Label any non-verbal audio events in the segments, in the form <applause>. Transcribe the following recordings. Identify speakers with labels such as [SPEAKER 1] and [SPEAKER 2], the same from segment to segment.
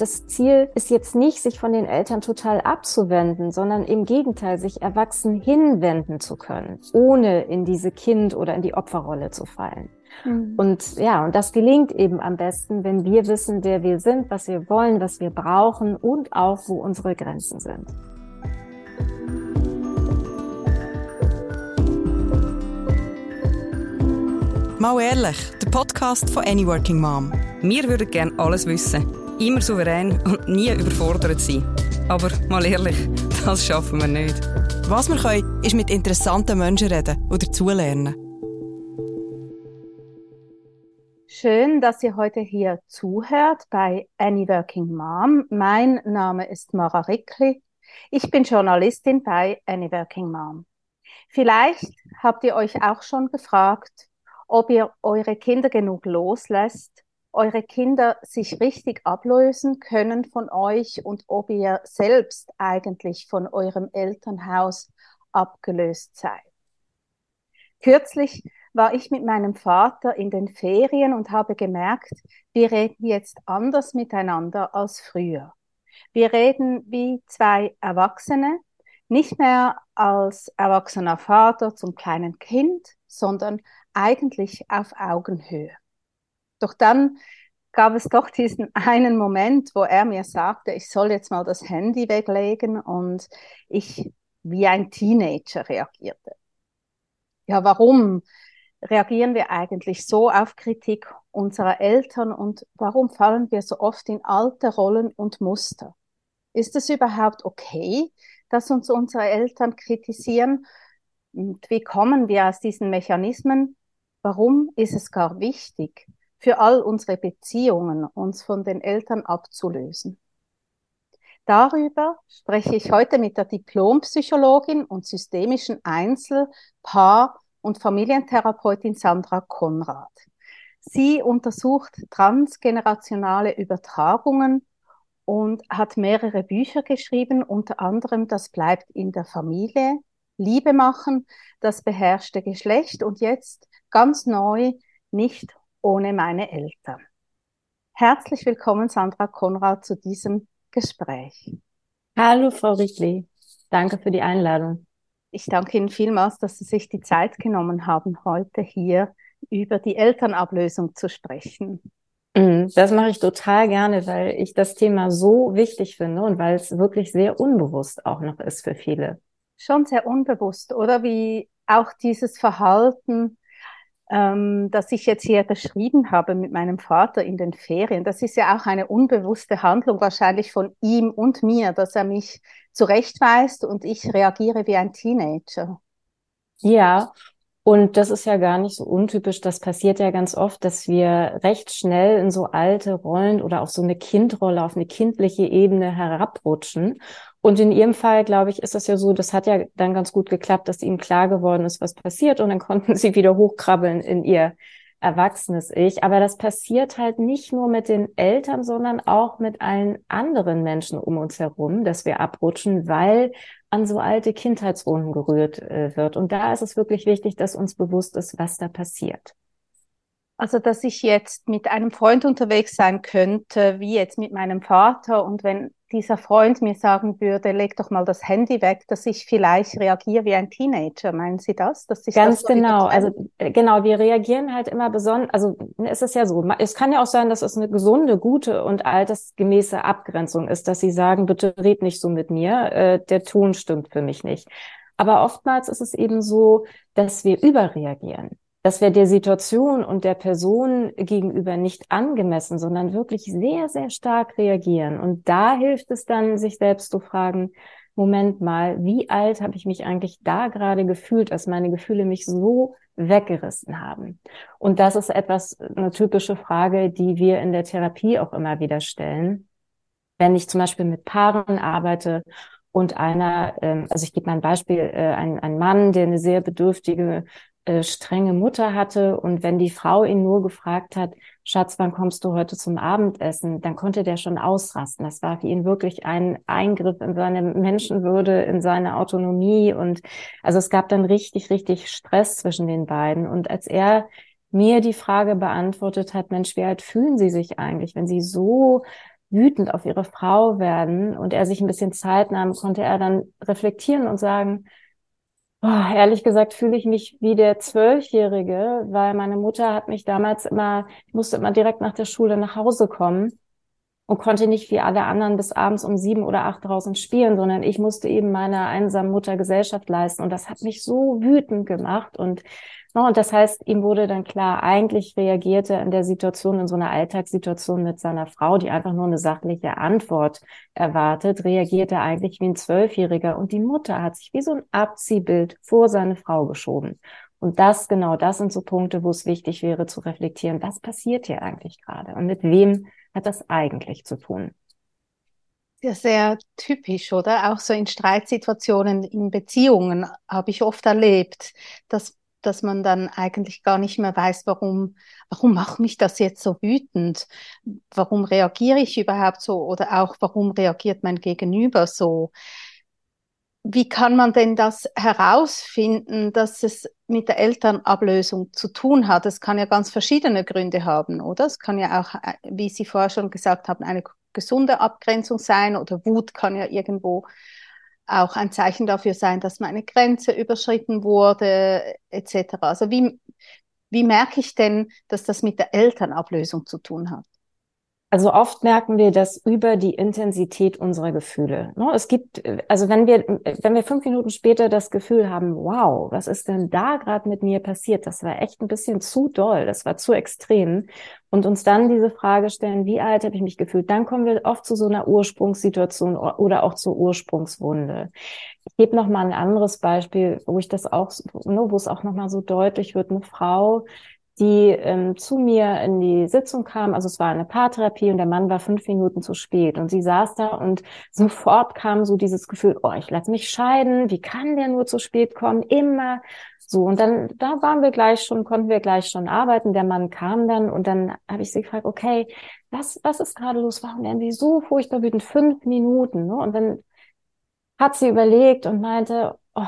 [SPEAKER 1] das Ziel ist jetzt nicht, sich von den Eltern total abzuwenden, sondern im Gegenteil, sich erwachsen hinwenden zu können, ohne in diese Kind- oder in die Opferrolle zu fallen. Mhm. Und ja, und das gelingt eben am besten, wenn wir wissen, wer wir sind, was wir wollen, was wir brauchen und auch, wo unsere Grenzen sind.
[SPEAKER 2] Mal ehrlich, der Podcast von Any Working Mom.
[SPEAKER 3] Wir würden gerne alles wissen, immer souverän und nie überfordert sein. Aber mal ehrlich, das schaffen wir nicht.
[SPEAKER 2] Was wir können, ist mit interessanten Menschen reden oder dazulernen.
[SPEAKER 1] Schön, dass ihr heute hier zuhört bei Any Working Mom. Mein Name ist Mara Rickli. Ich bin Journalistin bei Any Working Mom. Vielleicht habt ihr euch auch schon gefragt, ob ihr eure Kinder genug loslässt, eure Kinder sich richtig ablösen können von euch und ob ihr selbst eigentlich von eurem Elternhaus abgelöst seid. Kürzlich war ich mit meinem Vater in den Ferien und habe gemerkt, wir reden jetzt anders miteinander als früher. Wir reden wie zwei Erwachsene, nicht mehr als erwachsener Vater zum kleinen Kind, sondern eigentlich auf Augenhöhe. Doch dann gab es doch diesen einen Moment, wo er mir sagte, ich soll jetzt mal das Handy weglegen und ich wie ein Teenager reagierte. Ja, warum reagieren wir eigentlich so auf Kritik unserer Eltern und warum fallen wir so oft in alte Rollen und Muster? Ist es überhaupt okay, dass uns unsere Eltern kritisieren? Und wie kommen wir aus diesen Mechanismen Warum ist es gar wichtig, für all unsere Beziehungen uns von den Eltern abzulösen? Darüber spreche ich heute mit der Diplompsychologin und systemischen Einzel-, Paar- und Familientherapeutin Sandra Konrad. Sie untersucht transgenerationale Übertragungen und hat mehrere Bücher geschrieben, unter anderem Das bleibt in der Familie, Liebe machen, das beherrschte Geschlecht und jetzt ganz neu, nicht ohne meine Eltern. Herzlich willkommen, Sandra Konrad, zu diesem Gespräch.
[SPEAKER 4] Hallo, Frau Rickli. Danke für die Einladung.
[SPEAKER 1] Ich danke Ihnen vielmals, dass Sie sich die Zeit genommen haben, heute hier über die Elternablösung zu sprechen.
[SPEAKER 4] Mhm, das mache ich total gerne, weil ich das Thema so wichtig finde und weil es wirklich sehr unbewusst auch noch ist für viele.
[SPEAKER 1] Schon sehr unbewusst, oder? Wie auch dieses Verhalten, ähm, das ich jetzt hier beschrieben habe mit meinem Vater in den Ferien, das ist ja auch eine unbewusste Handlung wahrscheinlich von ihm und mir, dass er mich zurechtweist und ich reagiere wie ein Teenager.
[SPEAKER 4] Ja, und das ist ja gar nicht so untypisch. Das passiert ja ganz oft, dass wir recht schnell in so alte Rollen oder auf so eine Kindrolle, auf eine kindliche Ebene herabrutschen. Und in ihrem Fall, glaube ich, ist das ja so, das hat ja dann ganz gut geklappt, dass ihnen klar geworden ist, was passiert. Und dann <laughs> konnten sie wieder hochkrabbeln in ihr erwachsenes Ich. Aber das passiert halt nicht nur mit den Eltern, sondern auch mit allen anderen Menschen um uns herum, dass wir abrutschen, weil an so alte Kindheitsrunden gerührt äh, wird. Und da ist es wirklich wichtig, dass uns bewusst ist, was da passiert.
[SPEAKER 1] Also, dass ich jetzt mit einem Freund unterwegs sein könnte, wie jetzt mit meinem Vater, und wenn dieser Freund mir sagen würde, leg doch mal das Handy weg, dass ich vielleicht reagiere wie ein Teenager. Meinen Sie das?
[SPEAKER 4] Dass ich Ganz das so genau. Also äh, genau, wir reagieren halt immer besonders. Also es ist ja so. Es kann ja auch sein, dass es eine gesunde, gute und altersgemäße Abgrenzung ist, dass Sie sagen, bitte red nicht so mit mir. Äh, der Ton stimmt für mich nicht. Aber oftmals ist es eben so, dass wir überreagieren dass wir der Situation und der Person gegenüber nicht angemessen, sondern wirklich sehr, sehr stark reagieren. Und da hilft es dann, sich selbst zu fragen, Moment mal, wie alt habe ich mich eigentlich da gerade gefühlt, dass meine Gefühle mich so weggerissen haben? Und das ist etwas, eine typische Frage, die wir in der Therapie auch immer wieder stellen. Wenn ich zum Beispiel mit Paaren arbeite und einer, ähm, also ich gebe mal ein Beispiel, äh, ein, ein Mann, der eine sehr bedürftige äh, strenge Mutter hatte und wenn die Frau ihn nur gefragt hat, Schatz, wann kommst du heute zum Abendessen, dann konnte der schon ausrasten. Das war für ihn wirklich ein Eingriff in seine Menschenwürde, in seine Autonomie und also es gab dann richtig, richtig Stress zwischen den beiden. Und als er mir die Frage beantwortet hat, Mensch, wie alt fühlen Sie sich eigentlich, wenn Sie so wütend auf ihre Frau werden? und er sich ein bisschen Zeit nahm, konnte er dann reflektieren und sagen, oh, ehrlich gesagt fühle ich mich wie der Zwölfjährige, weil meine Mutter hat mich damals immer, ich musste immer direkt nach der Schule nach Hause kommen und konnte nicht wie alle anderen bis abends um sieben oder acht draußen spielen, sondern ich musste eben meiner einsamen Mutter Gesellschaft leisten. Und das hat mich so wütend gemacht. Und, und das heißt, ihm wurde dann klar, eigentlich reagierte in der Situation, in so einer Alltagssituation mit seiner Frau, die einfach nur eine sachliche Antwort erwartet, reagierte er eigentlich wie ein Zwölfjähriger. Und die Mutter hat sich wie so ein Abziehbild vor seine Frau geschoben. Und das, genau, das sind so Punkte, wo es wichtig wäre zu reflektieren, was passiert hier eigentlich gerade und mit wem hat das eigentlich zu tun?
[SPEAKER 1] Ja, sehr typisch, oder? Auch so in Streitsituationen, in Beziehungen habe ich oft erlebt, dass, dass man dann eigentlich gar nicht mehr weiß, warum, warum macht mich das jetzt so wütend? Warum reagiere ich überhaupt so? Oder auch, warum reagiert mein Gegenüber so? Wie kann man denn das herausfinden, dass es mit der Elternablösung zu tun hat? Es kann ja ganz verschiedene Gründe haben, oder? Es kann ja auch, äh, wie Sie vorher schon gesagt haben, eine gesunde Abgrenzung sein oder Wut kann ja irgendwo auch ein Zeichen dafür sein, dass meine Grenze überschritten wurde, etc. Also wie, wie merke ich denn, dass das mit der Elternablösung zu tun hat?
[SPEAKER 4] Also oft merken wir das über die Intensität unserer Gefühle. Ne? Es gibt, also wenn wir, wenn wir fünf Minuten später das Gefühl haben, wow, was ist denn da gerade mit mir passiert? Das war echt ein bisschen zu doll, das war zu extrem. Und uns dann diese Frage stellen, wie alt habe ich mich gefühlt? Dann kommen wir oft zu so einer Ursprungssituation oder auch zur Ursprungswunde. Ich gebe noch mal ein anderes Beispiel, wo ich das auch, ne, wo es auch noch mal so deutlich wird. Eine Frau, die ähm, zu mir in die Sitzung kam. Also es war eine Paartherapie und der Mann war fünf Minuten zu spät. Und sie saß da und sofort kam so dieses Gefühl, oh, ich lasse mich scheiden, wie kann der nur zu spät kommen? Immer so. Und dann, da waren wir gleich schon, konnten wir gleich schon arbeiten. Der Mann kam dann und dann habe ich sie gefragt, okay, was, was ist gerade los? Warum werden Sie so furchtbar wütend? Fünf Minuten. Ne? Und dann hat sie überlegt und meinte, oh,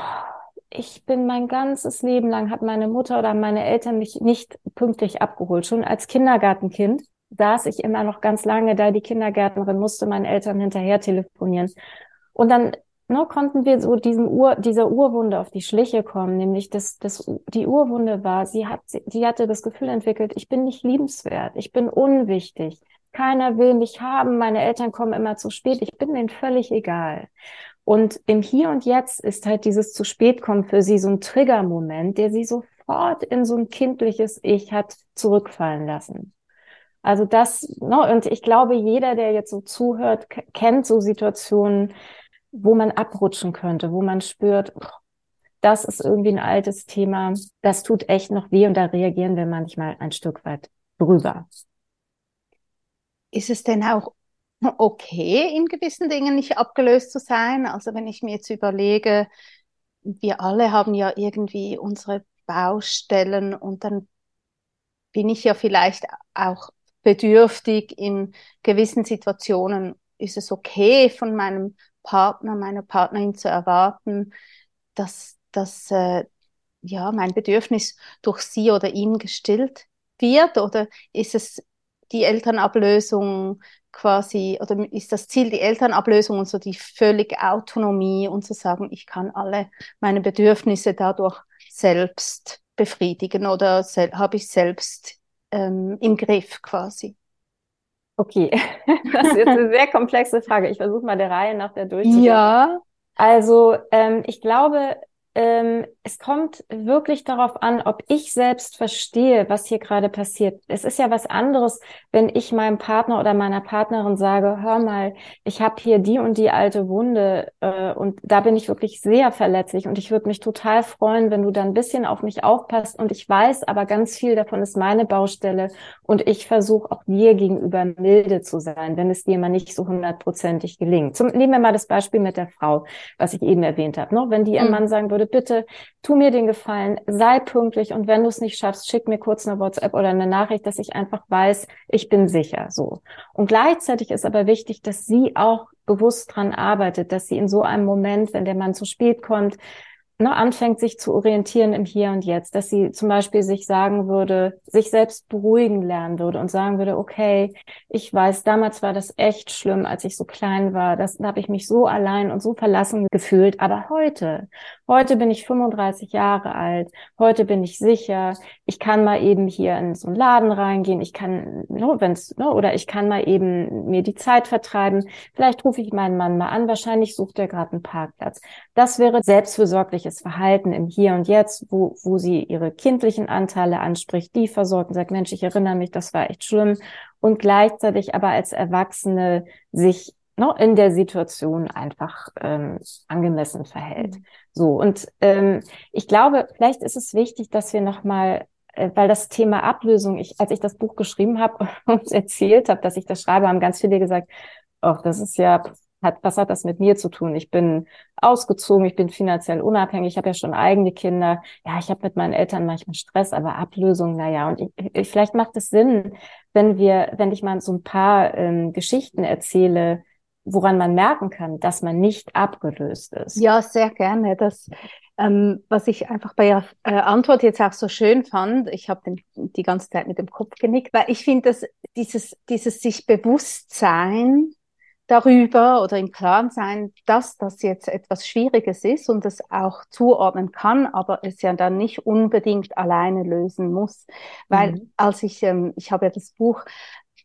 [SPEAKER 4] ich bin mein ganzes Leben lang, hat meine Mutter oder meine Eltern mich nicht pünktlich abgeholt. Schon als Kindergartenkind saß ich immer noch ganz lange da. Die Kindergärtnerin musste meinen Eltern hinterher telefonieren. Und dann ne, konnten wir so diesem Ur, dieser Urwunde auf die Schliche kommen, nämlich dass das, die Urwunde war, sie hat, sie hatte das Gefühl entwickelt, ich bin nicht liebenswert, ich bin unwichtig, keiner will mich haben, meine Eltern kommen immer zu spät, ich bin denen völlig egal. Und im Hier und Jetzt ist halt dieses zu spät kommen für sie so ein Triggermoment, der sie sofort in so ein kindliches Ich hat zurückfallen lassen. Also das, ne, und ich glaube, jeder, der jetzt so zuhört, kennt so Situationen, wo man abrutschen könnte, wo man spürt, das ist irgendwie ein altes Thema, das tut echt noch weh und da reagieren wir manchmal ein Stück weit drüber.
[SPEAKER 1] Ist es denn auch okay, in gewissen Dingen nicht abgelöst zu sein. Also wenn ich mir jetzt überlege, wir alle haben ja irgendwie unsere Baustellen und dann bin ich ja vielleicht auch bedürftig in gewissen Situationen. Ist es okay von meinem Partner, meiner Partnerin zu erwarten, dass, dass äh, ja, mein Bedürfnis durch sie oder ihn gestillt wird? Oder ist es die Elternablösung quasi, oder ist das Ziel die Elternablösung und so die völlige Autonomie und zu sagen, ich kann alle meine Bedürfnisse dadurch selbst befriedigen oder habe ich selbst ähm, im Griff quasi?
[SPEAKER 4] Okay, <laughs> das ist jetzt eine sehr komplexe Frage. Ich versuche mal der Reihe nach der durchzugehen.
[SPEAKER 1] Ja.
[SPEAKER 4] Also ähm, ich glaube, ähm, es kommt wirklich darauf an, ob ich selbst verstehe, was hier gerade passiert. Es ist ja was anderes, wenn ich meinem Partner oder meiner Partnerin sage, hör mal, ich habe hier die und die alte Wunde äh, und da bin ich wirklich sehr verletzlich und ich würde mich total freuen, wenn du da ein bisschen auf mich aufpasst und ich weiß, aber ganz viel davon ist meine Baustelle und ich versuche auch dir gegenüber milde zu sein, wenn es dir mal nicht so hundertprozentig gelingt. Zum, nehmen wir mal das Beispiel mit der Frau, was ich eben erwähnt habe. Ne? Wenn die ihrem mhm. Mann sagen würde, würde, bitte tu mir den Gefallen, sei pünktlich und wenn du es nicht schaffst, schick mir kurz eine WhatsApp oder eine Nachricht, dass ich einfach weiß, ich bin sicher, so. Und gleichzeitig ist aber wichtig, dass sie auch bewusst dran arbeitet, dass sie in so einem Moment, wenn der Mann zu spät kommt, ne, anfängt, sich zu orientieren im Hier und Jetzt, dass sie zum Beispiel sich sagen würde, sich selbst beruhigen lernen würde und sagen würde, okay, ich weiß, damals war das echt schlimm, als ich so klein war, das, da habe ich mich so allein und so verlassen gefühlt, aber heute, heute bin ich 35 Jahre alt, heute bin ich sicher, ich kann mal eben hier in so einen Laden reingehen, ich kann, ne, wenn's, ne, oder ich kann mal eben mir die Zeit vertreiben, vielleicht rufe ich meinen Mann mal an, wahrscheinlich sucht er gerade einen Parkplatz. Das wäre selbstfürsorgliches Verhalten im Hier und Jetzt, wo, wo sie ihre kindlichen Anteile anspricht, die versorgt und sagt, Mensch, ich erinnere mich, das war echt schlimm. Und gleichzeitig aber als Erwachsene sich ne, in der Situation einfach ähm, angemessen verhält. Mhm. So, und ähm, ich glaube, vielleicht ist es wichtig, dass wir nochmal äh, weil das Thema Ablösung, ich, als ich das Buch geschrieben habe <laughs> und erzählt habe, dass ich das schreibe, haben ganz viele gesagt, ach, das ist ja hat, was hat das mit mir zu tun? Ich bin ausgezogen, ich bin finanziell unabhängig, ich habe ja schon eigene Kinder. Ja, ich habe mit meinen Eltern manchmal Stress, aber Ablösung, na ja. Und ich, ich, vielleicht macht es Sinn, wenn wir, wenn ich mal so ein paar ähm, Geschichten erzähle, woran man merken kann, dass man nicht abgelöst ist.
[SPEAKER 1] Ja, sehr gerne. Das, ähm, was ich einfach bei Ihrer äh, Antwort jetzt auch so schön fand, ich habe die ganze Zeit mit dem Kopf genickt, weil ich finde, dass dieses, dieses sich bewusst sein, darüber oder im Klaren sein, dass das jetzt etwas Schwieriges ist und es auch zuordnen kann, aber es ja dann nicht unbedingt alleine lösen muss. Weil mhm. als ich, ähm, ich habe ja das Buch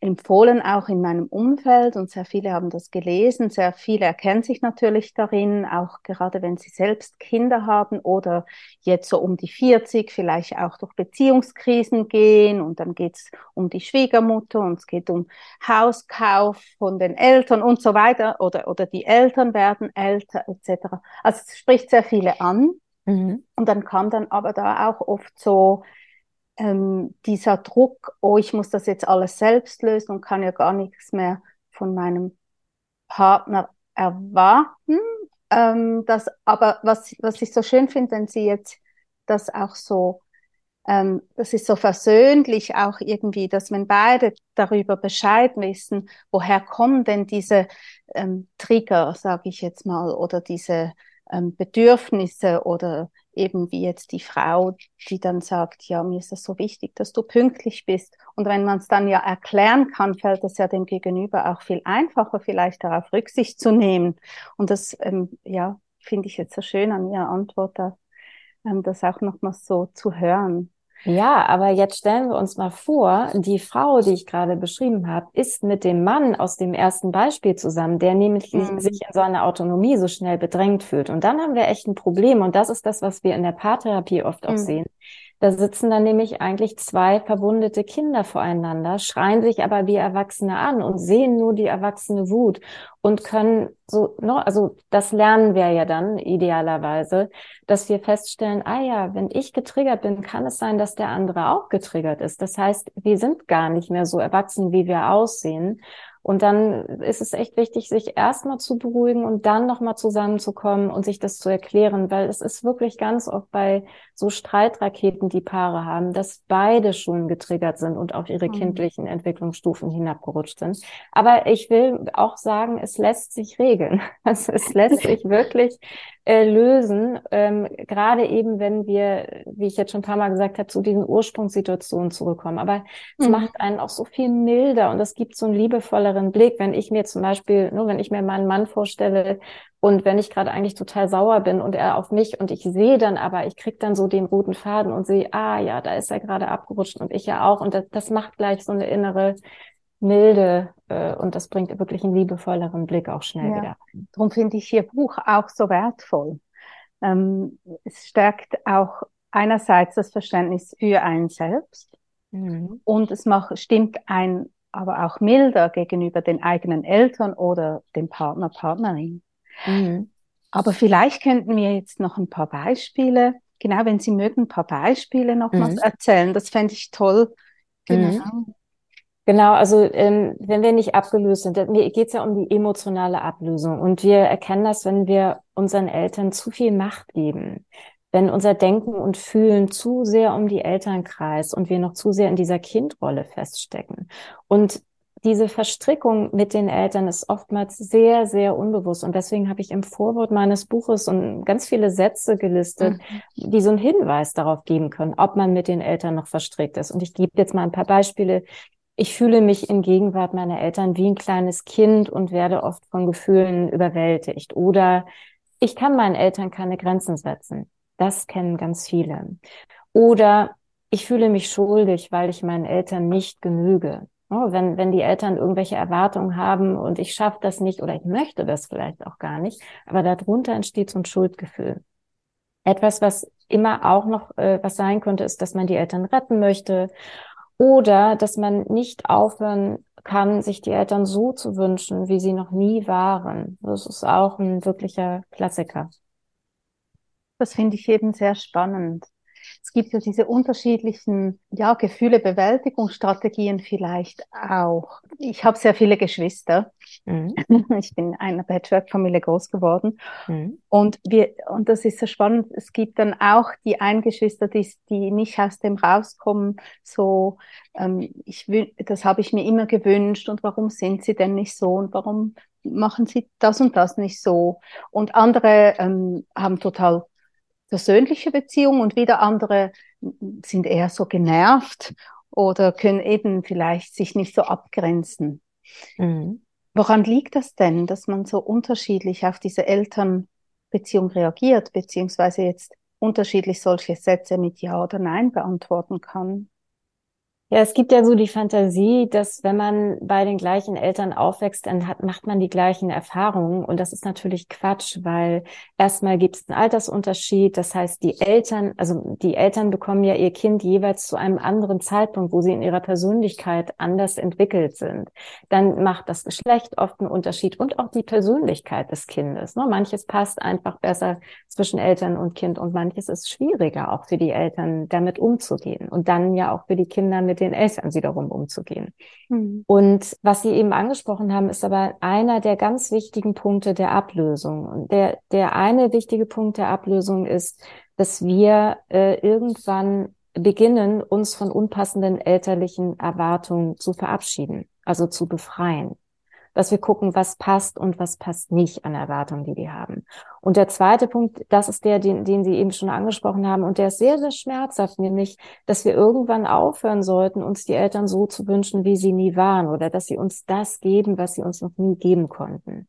[SPEAKER 1] empfohlen, auch in meinem Umfeld und sehr viele haben das gelesen, sehr viele erkennen sich natürlich darin, auch gerade wenn sie selbst Kinder haben oder jetzt so um die 40 vielleicht auch durch Beziehungskrisen gehen und dann geht es um die Schwiegermutter und es geht um Hauskauf von den Eltern und so weiter oder, oder die Eltern werden älter etc. Also es spricht sehr viele an. Mhm. Und dann kam dann aber da auch oft so ähm, dieser Druck, oh, ich muss das jetzt alles selbst lösen und kann ja gar nichts mehr von meinem Partner erwarten. Ähm, das, aber was, was ich so schön finde, wenn Sie jetzt das auch so, ähm, das ist so versöhnlich auch irgendwie, dass wenn beide darüber Bescheid wissen, woher kommen denn diese ähm, Trigger, sage ich jetzt mal, oder diese ähm, Bedürfnisse oder eben wie jetzt die Frau, die dann sagt, ja, mir ist das so wichtig, dass du pünktlich bist. Und wenn man es dann ja erklären kann, fällt es ja dem Gegenüber auch viel einfacher, vielleicht darauf Rücksicht zu nehmen. Und das, ähm, ja, finde ich jetzt so schön an Ihrer Antwort, da, ähm, das auch nochmal so zu hören.
[SPEAKER 4] Ja, aber jetzt stellen wir uns mal vor, die Frau, die ich gerade beschrieben habe, ist mit dem Mann aus dem ersten Beispiel zusammen, der nämlich mhm. sich in seiner Autonomie so schnell bedrängt fühlt. Und dann haben wir echt ein Problem. Und das ist das, was wir in der Paartherapie oft auch mhm. sehen. Da sitzen dann nämlich eigentlich zwei verwundete Kinder voreinander, schreien sich aber wie Erwachsene an und sehen nur die erwachsene Wut und können so, no, also das lernen wir ja dann idealerweise, dass wir feststellen, ah ja, wenn ich getriggert bin, kann es sein, dass der andere auch getriggert ist. Das heißt, wir sind gar nicht mehr so erwachsen, wie wir aussehen. Und dann ist es echt wichtig, sich erstmal zu beruhigen und dann nochmal zusammenzukommen und sich das zu erklären, weil es ist wirklich ganz oft bei so Streitraketen, die Paare haben, dass beide schon getriggert sind und auf ihre mhm. kindlichen Entwicklungsstufen hinabgerutscht sind. Aber ich will auch sagen, es lässt sich regeln. <laughs> Also es lässt sich wirklich äh, lösen, ähm, gerade eben, wenn wir, wie ich jetzt schon ein paar Mal gesagt habe, zu diesen Ursprungssituationen zurückkommen. Aber es mhm. macht einen auch so viel milder und es gibt so einen liebevolleren Blick, wenn ich mir zum Beispiel, nur wenn ich mir meinen Mann vorstelle und wenn ich gerade eigentlich total sauer bin und er auf mich und ich sehe dann aber, ich krieg dann so den roten Faden und sehe, ah ja, da ist er gerade abgerutscht und ich ja auch und das, das macht gleich so eine innere milde äh, und das bringt wirklich einen liebevolleren Blick auch schnell ja. wieder.
[SPEAKER 1] Darum finde ich Ihr Buch auch so wertvoll. Ähm, es stärkt auch einerseits das Verständnis für einen selbst mhm. und es macht, stimmt ein aber auch milder gegenüber den eigenen Eltern oder dem Partner, Partnerin. Mhm. Aber vielleicht könnten wir jetzt noch ein paar Beispiele, genau, wenn Sie mögen, ein paar Beispiele noch mhm. erzählen. Das fände ich toll.
[SPEAKER 4] Genau. Mhm. Genau, also ähm, wenn wir nicht abgelöst sind, mir geht es ja um die emotionale Ablösung und wir erkennen das, wenn wir unseren Eltern zu viel Macht geben, wenn unser Denken und Fühlen zu sehr um die Eltern kreist und wir noch zu sehr in dieser Kindrolle feststecken. Und diese Verstrickung mit den Eltern ist oftmals sehr, sehr unbewusst. Und deswegen habe ich im Vorwort meines Buches und ganz viele Sätze gelistet, mhm. die so einen Hinweis darauf geben können, ob man mit den Eltern noch verstrickt ist. Und ich gebe jetzt mal ein paar Beispiele. Ich fühle mich in Gegenwart meiner Eltern wie ein kleines Kind und werde oft von Gefühlen überwältigt. Oder ich kann meinen Eltern keine Grenzen setzen. Das kennen ganz viele. Oder ich fühle mich schuldig, weil ich meinen Eltern nicht genüge. Oh, wenn, wenn die Eltern irgendwelche Erwartungen haben und ich schaffe das nicht oder ich möchte das vielleicht auch gar nicht, aber darunter entsteht so ein Schuldgefühl. Etwas, was immer auch noch äh, was sein könnte, ist, dass man die Eltern retten möchte oder dass man nicht aufhören kann, sich die Eltern so zu wünschen, wie sie noch nie waren. Das ist auch ein wirklicher Klassiker.
[SPEAKER 1] Das finde ich eben sehr spannend. Es gibt ja diese unterschiedlichen ja, Gefühle, Bewältigungsstrategien vielleicht auch. Ich habe sehr viele Geschwister. Mhm. <laughs> Ich bin in einer Patchwork-Familie groß geworden. Mhm. Und wir, und das ist so spannend. Es gibt dann auch die Eingeschwister, die, die nicht aus dem rauskommen, so, ähm, ich will, das habe ich mir immer gewünscht und warum sind sie denn nicht so und warum machen sie das und das nicht so? Und andere ähm, haben total persönliche Beziehungen und wieder andere sind eher so genervt oder können eben vielleicht sich nicht so abgrenzen. Mhm. Woran liegt das denn, dass man so unterschiedlich auf diese Elternbeziehung reagiert, beziehungsweise jetzt unterschiedlich solche Sätze mit Ja oder Nein beantworten kann?
[SPEAKER 4] Ja, es gibt ja so die Fantasie, dass wenn man bei den gleichen Eltern aufwächst, dann hat, macht man die gleichen Erfahrungen. Und das ist natürlich Quatsch, weil erstmal gibt es einen Altersunterschied. Das heißt, die Eltern, also die Eltern bekommen ja ihr Kind jeweils zu einem anderen Zeitpunkt, wo sie in ihrer Persönlichkeit anders entwickelt sind. Dann macht das Geschlecht oft einen Unterschied und auch die Persönlichkeit des Kindes. Ne? Manches passt einfach besser zwischen Eltern und Kind und manches ist schwieriger auch für die Eltern damit umzugehen und dann ja auch für die Kinder mit den Eltern wiederum umzugehen. Mhm. Und was Sie eben angesprochen haben, ist aber einer der ganz wichtigen Punkte der Ablösung. Und der, der eine wichtige Punkt der Ablösung ist, dass wir äh, irgendwann beginnen, uns von unpassenden elterlichen Erwartungen zu verabschieden, also zu befreien dass wir gucken, was passt und was passt nicht an Erwartungen, die die haben. Und der zweite Punkt, das ist der, den, den Sie eben schon angesprochen haben, und der ist sehr, sehr schmerzhaft, nämlich, dass wir irgendwann aufhören sollten, uns die Eltern so zu wünschen, wie sie nie waren, oder dass sie uns das geben, was sie uns noch nie geben konnten.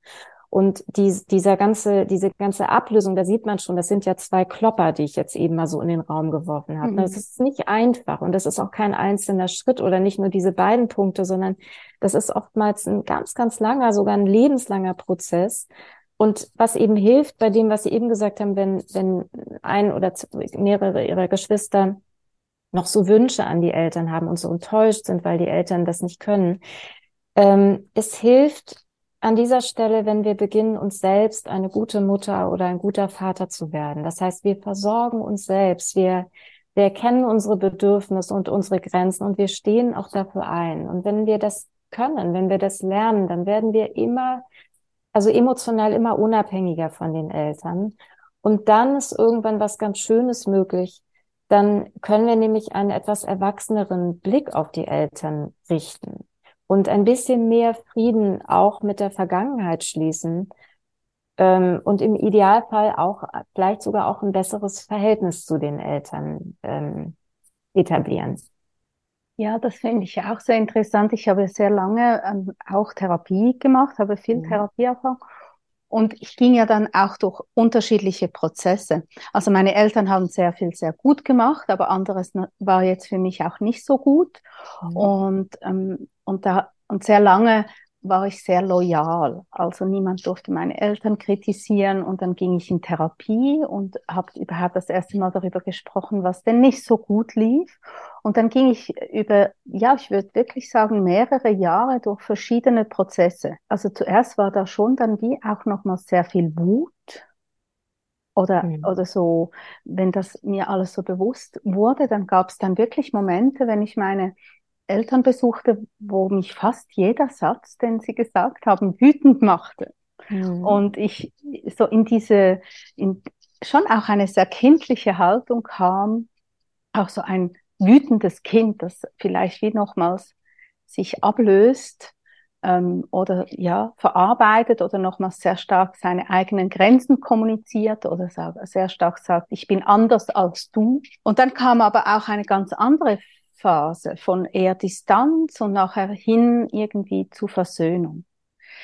[SPEAKER 4] Und die, dieser ganze, diese ganze Ablösung, da sieht man schon, das sind ja zwei Klopper, die ich jetzt eben mal so in den Raum geworfen habe. Mhm. Das ist nicht einfach und das ist auch kein einzelner Schritt oder nicht nur diese beiden Punkte, sondern das ist oftmals ein ganz, ganz langer, sogar ein lebenslanger Prozess. Und was eben hilft bei dem, was Sie eben gesagt haben, wenn, wenn ein oder mehrere Ihrer Geschwister noch so Wünsche an die Eltern haben und so enttäuscht sind, weil die Eltern das nicht können, ähm, es hilft, an dieser Stelle, wenn wir beginnen, uns selbst eine gute Mutter oder ein guter Vater zu werden. Das heißt, wir versorgen uns selbst, wir, wir erkennen unsere Bedürfnisse und unsere Grenzen und wir stehen auch dafür ein. Und wenn wir das können, wenn wir das lernen, dann werden wir immer, also emotional immer unabhängiger von den Eltern. Und dann ist irgendwann was ganz Schönes möglich. Dann können wir nämlich einen etwas erwachseneren Blick auf die Eltern richten und ein bisschen mehr Frieden auch mit der Vergangenheit schließen ähm, und im Idealfall auch vielleicht sogar auch ein besseres Verhältnis zu den Eltern ähm, etablieren.
[SPEAKER 1] Ja, das finde ich auch sehr interessant. Ich habe sehr lange ähm, auch Therapie gemacht, habe viel mhm. Therapieerfahrung. Und ich ging ja dann auch durch unterschiedliche Prozesse. Also meine Eltern haben sehr viel sehr gut gemacht, aber anderes war jetzt für mich auch nicht so gut. Mhm. Und, ähm, und, da, und sehr lange war ich sehr loyal. Also niemand durfte meine Eltern kritisieren und dann ging ich in Therapie und habe überhaupt das erste Mal darüber gesprochen, was denn nicht so gut lief. Und dann ging ich über, ja, ich würde wirklich sagen, mehrere Jahre durch verschiedene Prozesse. Also zuerst war da schon dann wie auch nochmal sehr viel Wut oder, mhm. oder so, wenn das mir alles so bewusst wurde, dann gab es dann wirklich Momente, wenn ich meine Eltern besuchte, wo mich fast jeder Satz, den sie gesagt haben, wütend machte. Mhm. Und ich so in diese, in schon auch eine sehr kindliche Haltung kam, auch so ein wütendes Kind, das vielleicht wie nochmals sich ablöst ähm, oder ja, verarbeitet oder nochmals sehr stark seine eigenen Grenzen kommuniziert oder sehr stark sagt, ich bin anders als du. Und dann kam aber auch eine ganz andere Phase von eher Distanz und nachher hin irgendwie zu Versöhnung.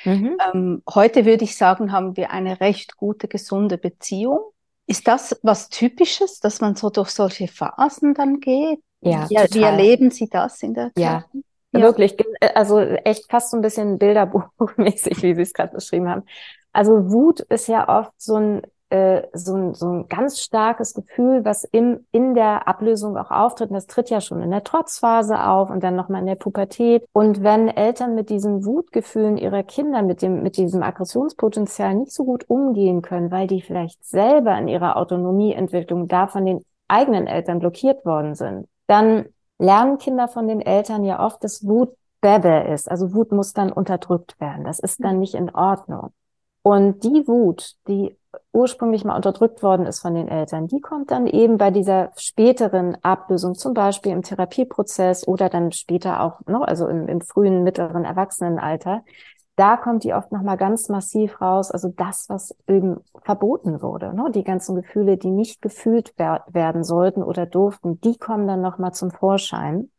[SPEAKER 1] Mhm. Ähm, heute würde ich sagen, haben wir eine recht gute, gesunde Beziehung. Ist das was Typisches, dass man so durch solche Phasen dann geht?
[SPEAKER 4] Ja,
[SPEAKER 1] wie, wie erleben Sie das in der
[SPEAKER 4] ja. Zeit? Ja, wirklich. Äh, also echt fast so ein bisschen bilderbuchmäßig, <laughs> wie Sie es gerade beschrieben haben. Also Wut ist ja oft so ein äh, so, ein, so ein ganz starkes Gefühl, was im, in der Ablösung auch auftritt. Und das tritt ja schon in der Trotzphase auf und dann nochmal in der Pubertät. Und wenn Eltern mit diesen Wutgefühlen ihrer Kinder, mit dem, mit diesem Aggressionspotenzial nicht so gut umgehen können, weil die vielleicht selber in ihrer Autonomieentwicklung da von den eigenen Eltern blockiert worden sind, dann lernen Kinder von den Eltern ja oft, dass Wut Bebe ist. Also Wut muss dann unterdrückt werden. Das ist dann nicht in Ordnung. Und die Wut, die ursprünglich mal unterdrückt worden ist von den Eltern, die kommt dann eben bei dieser späteren Ablösung, zum Beispiel im Therapieprozess oder dann später auch, noch, also im, im frühen, mittleren Erwachsenenalter, da kommt die oft nochmal ganz massiv raus, also das, was eben verboten wurde, ne? die ganzen Gefühle, die nicht gefühlt wer werden sollten oder durften, die kommen dann nochmal zum Vorschein.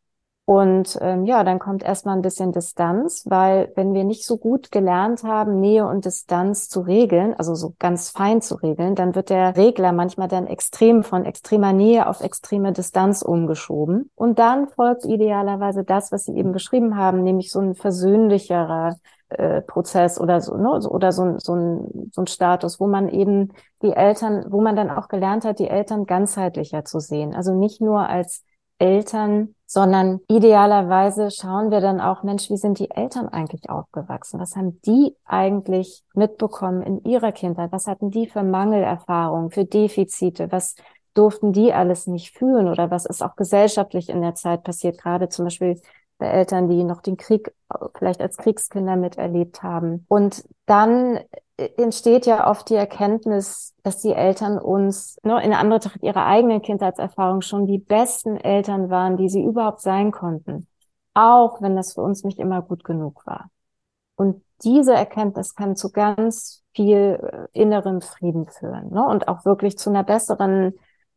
[SPEAKER 4] Und ähm, ja, dann kommt erstmal ein bisschen Distanz, weil wenn wir nicht so gut gelernt haben, Nähe und Distanz zu regeln, also so ganz fein zu regeln, dann wird der Regler manchmal dann extrem von extremer Nähe auf extreme Distanz umgeschoben. Und dann folgt idealerweise das, was Sie eben beschrieben haben, nämlich so ein versöhnlicherer äh, Prozess oder so, ne, oder so, so, ein, so ein Status, wo man eben die Eltern, wo man dann auch gelernt hat, die Eltern ganzheitlicher zu sehen. Also nicht nur als Eltern, sondern idealerweise schauen wir dann auch, Mensch, wie sind die Eltern eigentlich aufgewachsen? Was haben die eigentlich mitbekommen in ihrer Kindheit? Was hatten die für Mangelerfahrungen, für Defizite? Was durften die alles nicht fühlen oder was ist auch gesellschaftlich in der Zeit passiert? Gerade zum Beispiel bei Eltern, die noch den Krieg vielleicht als Kriegskinder miterlebt haben. Und dann entsteht ja oft die Erkenntnis, dass die Eltern uns ne, in Anbetracht ihrer eigenen Kindheitserfahrung schon die besten Eltern waren, die sie überhaupt sein konnten. Auch wenn das für uns nicht immer gut genug war. Und diese Erkenntnis kann zu ganz viel äh, innerem Frieden führen ne? und auch wirklich zu einer besseren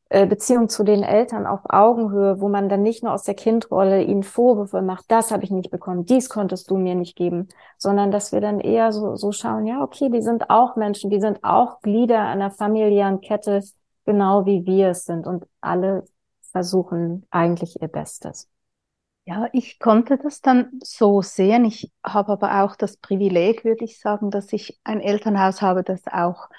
[SPEAKER 4] Beziehung zu den Eltern auf Augenhöhe, wo man dann nicht nur aus der Kindrolle ihnen Vorwürfe macht, das habe ich nicht bekommen, dies konntest du mir nicht geben, sondern dass wir dann eher so, so schauen, ja, okay, die sind auch Menschen, die sind auch Glieder einer familiären Kette, genau wie wir es sind und alle versuchen eigentlich ihr Bestes.
[SPEAKER 1] Ja, ich konnte das dann so sehen. Ich habe aber auch das Privileg, würde ich sagen, dass ich ein Elternhaus habe, das auch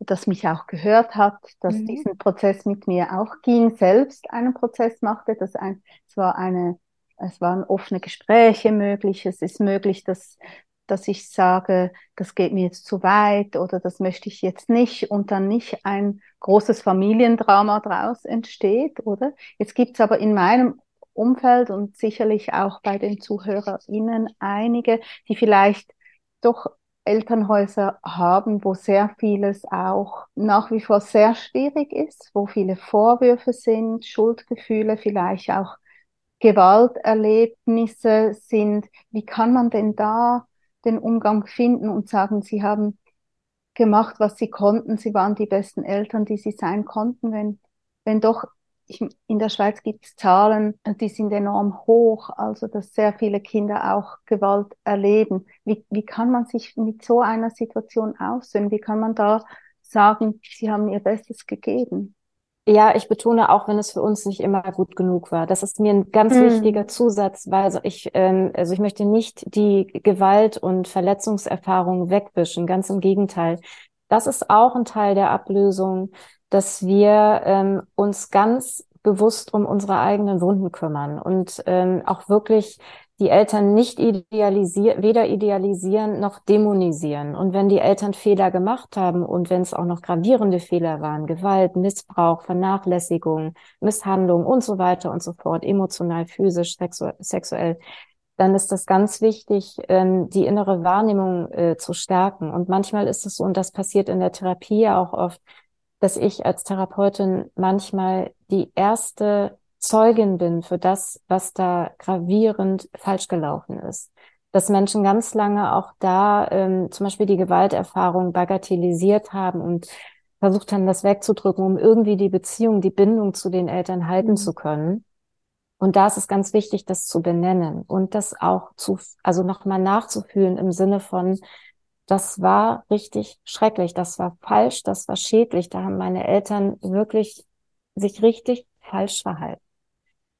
[SPEAKER 1] das mich auch gehört hat, dass mhm. diesen Prozess mit mir auch ging, selbst einen Prozess machte. Das ein, es war eine, es waren offene Gespräche möglich. Es ist möglich, dass, dass ich sage, das geht mir jetzt zu weit oder das möchte ich jetzt nicht und dann nicht ein großes Familiendrama daraus entsteht, oder? Jetzt gibt's aber in meinem Umfeld und sicherlich auch bei den ZuhörerInnen einige, die vielleicht doch Elternhäuser haben, wo sehr vieles auch nach wie vor sehr schwierig ist, wo viele Vorwürfe sind, Schuldgefühle, vielleicht auch Gewalterlebnisse sind. Wie kann man denn da den Umgang finden und sagen, sie haben gemacht, was sie konnten, sie waren die besten Eltern, die sie sein konnten, wenn, wenn doch ich, in der Schweiz gibt es Zahlen, die sind enorm hoch, also dass sehr viele Kinder auch Gewalt erleben. Wie, wie kann man sich mit so einer Situation aussehen? Wie kann man da sagen, sie haben ihr Bestes gegeben?
[SPEAKER 4] Ja, ich betone auch, wenn es für uns nicht immer gut genug war. Das ist mir ein ganz mhm. wichtiger Zusatz, weil also ich, ähm, also ich möchte nicht die Gewalt- und Verletzungserfahrungen wegwischen. Ganz im Gegenteil. Das ist auch ein Teil der Ablösung, dass wir ähm, uns ganz bewusst um unsere eigenen Wunden kümmern und ähm, auch wirklich die Eltern nicht idealisieren, weder idealisieren noch dämonisieren. Und wenn die Eltern Fehler gemacht haben und wenn es auch noch gravierende Fehler waren, Gewalt, Missbrauch, Vernachlässigung, Misshandlung und so weiter und so fort, emotional, physisch, sexu sexuell, dann ist das ganz wichtig, ähm, die innere Wahrnehmung äh, zu stärken. Und manchmal ist es so, und das passiert in der Therapie auch oft, dass ich als Therapeutin manchmal die erste Zeugin bin für das, was da gravierend falsch gelaufen ist. dass Menschen ganz lange auch da ähm, zum Beispiel die Gewalterfahrung bagatellisiert haben und versucht haben, das wegzudrücken, um irgendwie die Beziehung, die Bindung zu den Eltern halten mhm. zu können. Und da ist es ganz wichtig, das zu benennen und das auch zu, also nochmal nachzufühlen im Sinne von, das war richtig schrecklich, das war falsch, das war schädlich. Da haben meine Eltern wirklich sich richtig falsch verhalten.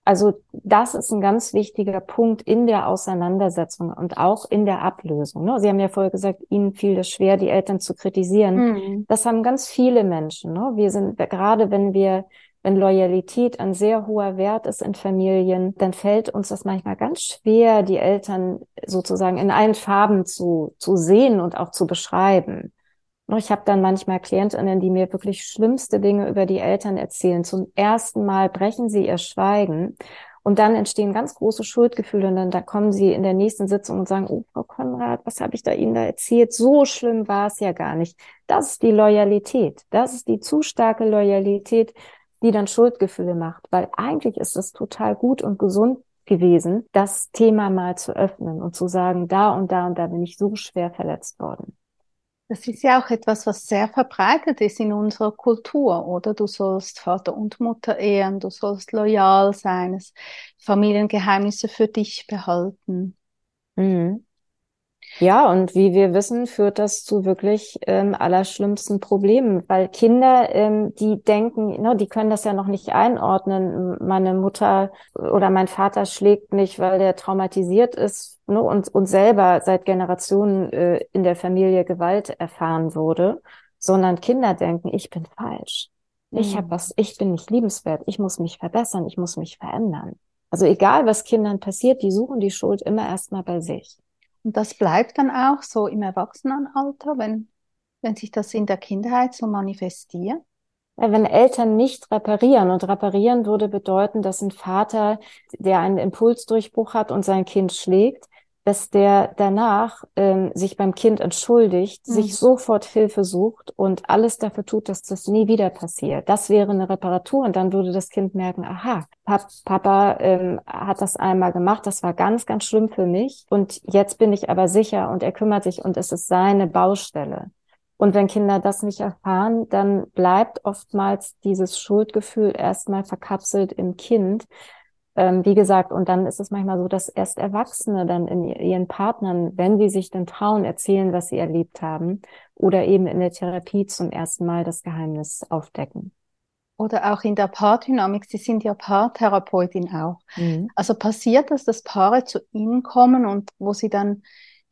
[SPEAKER 4] Also das ist ein ganz wichtiger Punkt in der Auseinandersetzung und auch in der Ablösung. Ne? Sie haben ja vorher gesagt, Ihnen fiel es schwer, die Eltern zu kritisieren. Mhm. Das haben ganz viele Menschen. Ne? Wir sind gerade, wenn wir wenn Loyalität ein sehr hoher Wert ist in Familien, dann fällt uns das manchmal ganz schwer, die Eltern sozusagen in allen Farben zu, zu sehen und auch zu beschreiben. Ich habe dann manchmal Klientinnen, die mir wirklich schlimmste Dinge über die Eltern erzählen. Zum ersten Mal brechen sie ihr Schweigen und dann entstehen ganz große Schuldgefühle und dann da kommen sie in der nächsten Sitzung und sagen, oh, Frau Konrad, was habe ich da Ihnen da erzählt? So schlimm war es ja gar nicht. Das ist die Loyalität. Das ist die zu starke Loyalität, die dann Schuldgefühle macht, weil eigentlich ist es total gut und gesund gewesen, das Thema mal zu öffnen und zu sagen, da und da und da bin ich so schwer verletzt worden.
[SPEAKER 1] Das ist ja auch etwas, was sehr verbreitet ist in unserer Kultur, oder? Du sollst Vater und Mutter ehren, du sollst loyal sein, Familiengeheimnisse für dich behalten.
[SPEAKER 4] Mhm. Ja, und wie wir wissen, führt das zu wirklich ähm, allerschlimmsten Problemen, weil Kinder, ähm, die denken, ne, die können das ja noch nicht einordnen. Meine Mutter oder mein Vater schlägt nicht, weil der traumatisiert ist ne, und, und selber seit Generationen äh, in der Familie Gewalt erfahren wurde, sondern Kinder denken, ich bin falsch. Ich habe mhm. was, ich bin nicht liebenswert, ich muss mich verbessern, ich muss mich verändern. Also egal, was Kindern passiert, die suchen die Schuld immer erstmal bei sich.
[SPEAKER 1] Und das bleibt dann auch so im Erwachsenenalter, wenn, wenn sich das in der Kindheit so manifestiert?
[SPEAKER 4] Wenn Eltern nicht reparieren und reparieren würde bedeuten, dass ein Vater, der einen Impulsdurchbruch hat und sein Kind schlägt, dass der danach ähm, sich beim Kind entschuldigt, mhm. sich sofort Hilfe sucht und alles dafür tut, dass das nie wieder passiert. Das wäre eine Reparatur und dann würde das Kind merken, aha, Pap Papa ähm, hat das einmal gemacht, das war ganz, ganz schlimm für mich und jetzt bin ich aber sicher und er kümmert sich und es ist seine Baustelle. Und wenn Kinder das nicht erfahren, dann bleibt oftmals dieses Schuldgefühl erstmal verkapselt im Kind, ähm, wie gesagt, und dann ist es manchmal so, dass erst Erwachsene dann in ihren Partnern, wenn sie sich dann trauen, erzählen, was sie erlebt haben, oder eben in der Therapie zum ersten Mal das Geheimnis aufdecken.
[SPEAKER 1] Oder auch in der Paardynamik, Sie sind ja Paartherapeutin auch. Mhm. Also passiert das, dass Paare zu Ihnen kommen und wo Sie dann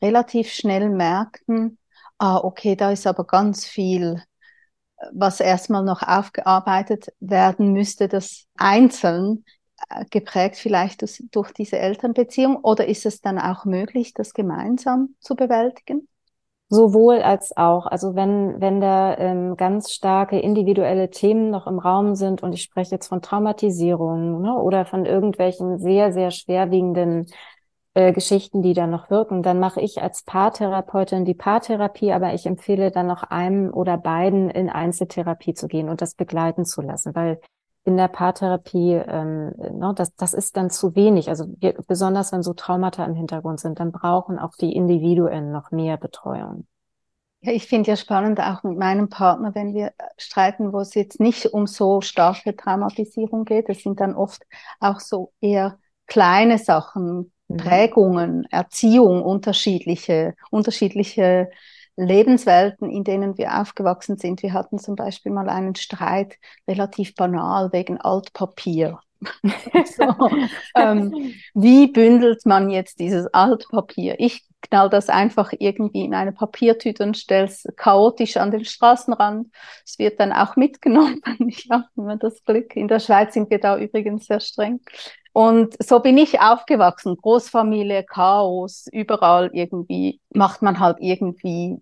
[SPEAKER 1] relativ schnell merken, ah, okay, da ist aber ganz viel was erstmal noch aufgearbeitet werden müsste, das einzeln geprägt vielleicht durch, durch diese Elternbeziehung oder ist es dann auch möglich, das gemeinsam zu bewältigen?
[SPEAKER 4] Sowohl als auch. Also wenn, wenn da ähm, ganz starke individuelle Themen noch im Raum sind und ich spreche jetzt von Traumatisierung ne, oder von irgendwelchen sehr, sehr schwerwiegenden äh, Geschichten, die da noch wirken, dann mache ich als Paartherapeutin die Paartherapie, aber ich empfehle dann noch einem oder beiden in Einzeltherapie zu gehen und das begleiten zu lassen, weil in der Paartherapie, ähm, no, ne, das, das ist dann zu wenig. Also wir, besonders wenn so Traumata im Hintergrund sind, dann brauchen auch die Individuen noch mehr Betreuung.
[SPEAKER 1] Ja, ich finde ja spannend auch mit meinem Partner, wenn wir streiten, wo es jetzt nicht um so starke Traumatisierung geht. Das sind dann oft auch so eher kleine Sachen, mhm. Prägungen, Erziehung, unterschiedliche, unterschiedliche Lebenswelten, in denen wir aufgewachsen sind. Wir hatten zum Beispiel mal einen Streit, relativ banal, wegen Altpapier. <laughs> so, ähm, wie bündelt man jetzt dieses Altpapier? Ich knall das einfach irgendwie in eine Papiertüte und stelle es chaotisch an den Straßenrand. Es wird dann auch mitgenommen. <laughs> Ich habe immer das Glück. In der Schweiz sind wir da übrigens sehr streng. Und so bin ich aufgewachsen. Großfamilie, Chaos, überall irgendwie macht man halt irgendwie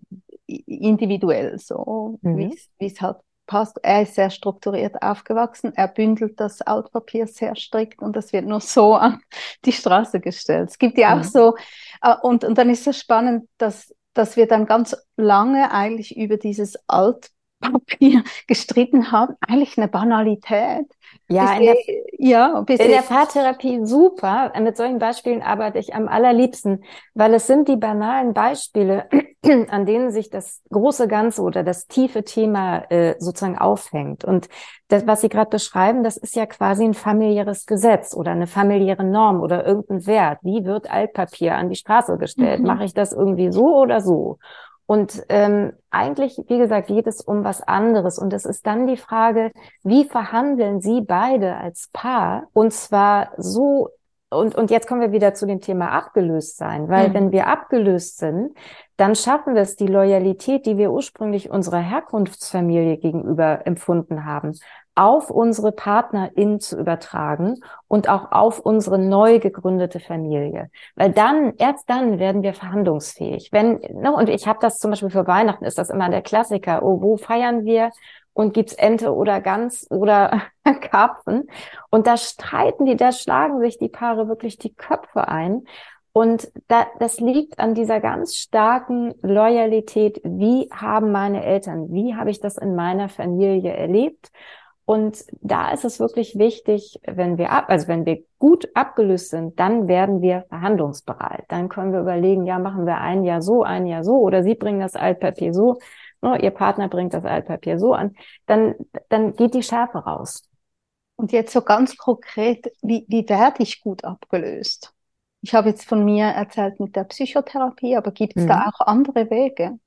[SPEAKER 1] individuell so, mhm. wie es halt passt. Er ist sehr strukturiert aufgewachsen. Er bündelt das Altpapier sehr strikt und das wird nur so <laughs> an die Straße gestellt. Es gibt ja auch mhm. so, äh, und, und dann ist es spannend, dass, dass wir dann ganz lange eigentlich über dieses Altpapier Altpapier <laughs> gestritten haben, eigentlich eine Banalität.
[SPEAKER 4] Ja,
[SPEAKER 1] in der, ja,
[SPEAKER 4] in der Paartherapie super. Mit solchen Beispielen arbeite ich am allerliebsten, weil es sind die banalen Beispiele, <clears throat> an denen sich das große Ganze oder das tiefe Thema äh, sozusagen aufhängt. Und das, was Sie gerade beschreiben, das ist ja quasi ein familiäres Gesetz oder eine familiäre Norm oder irgendein Wert. Wie wird Altpapier an die Straße gestellt? Mhm. Mache ich das irgendwie so oder so? Und ähm, eigentlich, wie gesagt, geht es um was anderes. Und es ist dann die Frage, wie verhandeln Sie beide als Paar? Und zwar so, und, und jetzt kommen wir wieder zu dem Thema abgelöst sein, weil mhm. wenn wir abgelöst sind, dann schaffen wir es, die Loyalität, die wir ursprünglich unserer Herkunftsfamilie gegenüber empfunden haben, auf unsere Partnerin zu übertragen und auch auf unsere neu gegründete Familie. Weil dann, erst dann werden wir verhandlungsfähig. Wenn, ne, und ich habe das zum Beispiel für Weihnachten, ist das immer der Klassiker. Oh, wo feiern wir? Und gibt's Ente oder Gans oder <laughs> Karpfen? Und da streiten die, da schlagen sich die Paare wirklich die Köpfe ein. Und da, das liegt an dieser ganz starken Loyalität. Wie haben meine Eltern, wie habe ich das in meiner Familie erlebt? Und da ist es wirklich wichtig, wenn wir ab, also wenn wir gut abgelöst sind, dann werden wir verhandlungsbereit. Dann können wir überlegen, ja, machen wir ein Jahr so, ein Jahr so, oder Sie bringen das Altpapier so, ne, Ihr Partner bringt das Altpapier so an. Dann, dann geht die Schärfe raus.
[SPEAKER 1] Und jetzt so ganz konkret, wie, wie werde ich gut abgelöst? Ich habe jetzt von mir erzählt mit der Psychotherapie, aber gibt es mhm. da auch andere Wege?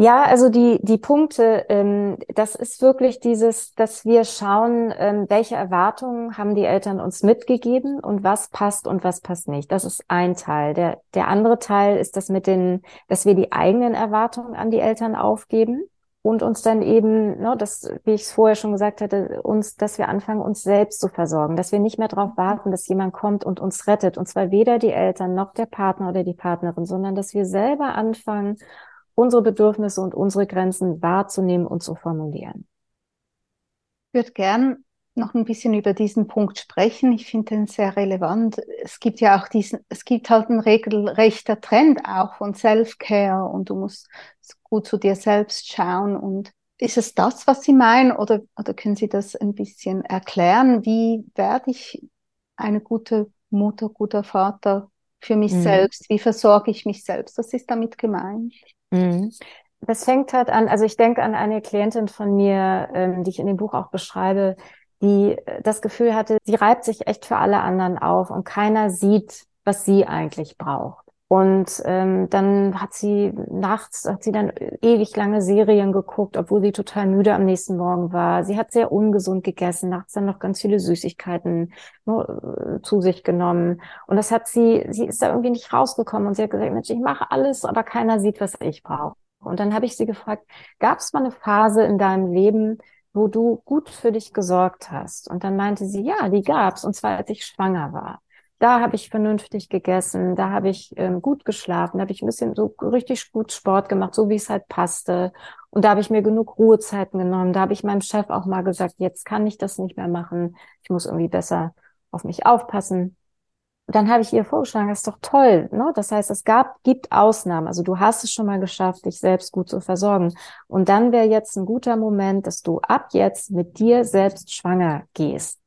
[SPEAKER 4] Ja, also die, die Punkte, ähm, das ist wirklich dieses, dass wir schauen, ähm, welche Erwartungen haben die Eltern uns mitgegeben und was passt und was passt nicht. Das ist ein Teil. Der, der andere Teil ist das mit den, dass wir die eigenen Erwartungen an die Eltern aufgeben und uns dann eben, ne, das, wie ich es vorher schon gesagt hatte, uns, dass wir anfangen, uns selbst zu versorgen, dass wir nicht mehr darauf warten, dass jemand kommt und uns rettet. Und zwar weder die Eltern noch der Partner oder die Partnerin, sondern dass wir selber anfangen, unsere Bedürfnisse und unsere Grenzen wahrzunehmen und zu formulieren.
[SPEAKER 1] Ich würde gern noch ein bisschen über diesen Punkt sprechen. Ich finde den sehr relevant. Es gibt ja auch diesen, es gibt halt einen regelrechter Trend auch von Self-Care und du musst gut zu dir selbst schauen und ist es das, was Sie meinen oder, oder können Sie das ein bisschen erklären? Wie werde ich eine gute Mutter, guter Vater für mich mhm. selbst? Wie versorge ich mich selbst? Was ist damit gemeint?
[SPEAKER 4] Mhm. Das fängt halt an, also ich denke an eine Klientin von mir, ähm, die ich in dem Buch auch beschreibe, die äh, das Gefühl hatte, sie reibt sich echt für alle anderen auf und keiner sieht, was sie eigentlich braucht. Und ähm, dann hat sie nachts, hat sie dann ewig lange Serien geguckt, obwohl sie total müde am nächsten Morgen war. Sie hat sehr ungesund gegessen, nachts dann noch ganz viele Süßigkeiten ne, zu sich genommen. Und das hat sie, sie ist da irgendwie nicht rausgekommen und sie hat gesagt, Mensch, ich mache alles, aber keiner sieht, was ich brauche. Und dann habe ich sie gefragt, gab es mal eine Phase in deinem Leben, wo du gut für dich gesorgt hast? Und dann meinte sie, ja, die gab's, und zwar als ich schwanger war da habe ich vernünftig gegessen, da habe ich ähm, gut geschlafen, da habe ich ein bisschen so richtig gut Sport gemacht, so wie es halt passte. Und da habe ich mir genug Ruhezeiten genommen. Da habe ich meinem Chef auch mal gesagt, jetzt kann ich das nicht mehr machen. Ich muss irgendwie besser auf mich aufpassen. Und dann habe ich ihr vorgeschlagen, das ist doch toll. Ne? Das heißt, es gab, gibt Ausnahmen. Also du hast es schon mal geschafft, dich selbst gut zu versorgen. Und dann wäre jetzt ein guter Moment, dass du ab jetzt mit dir selbst schwanger gehst.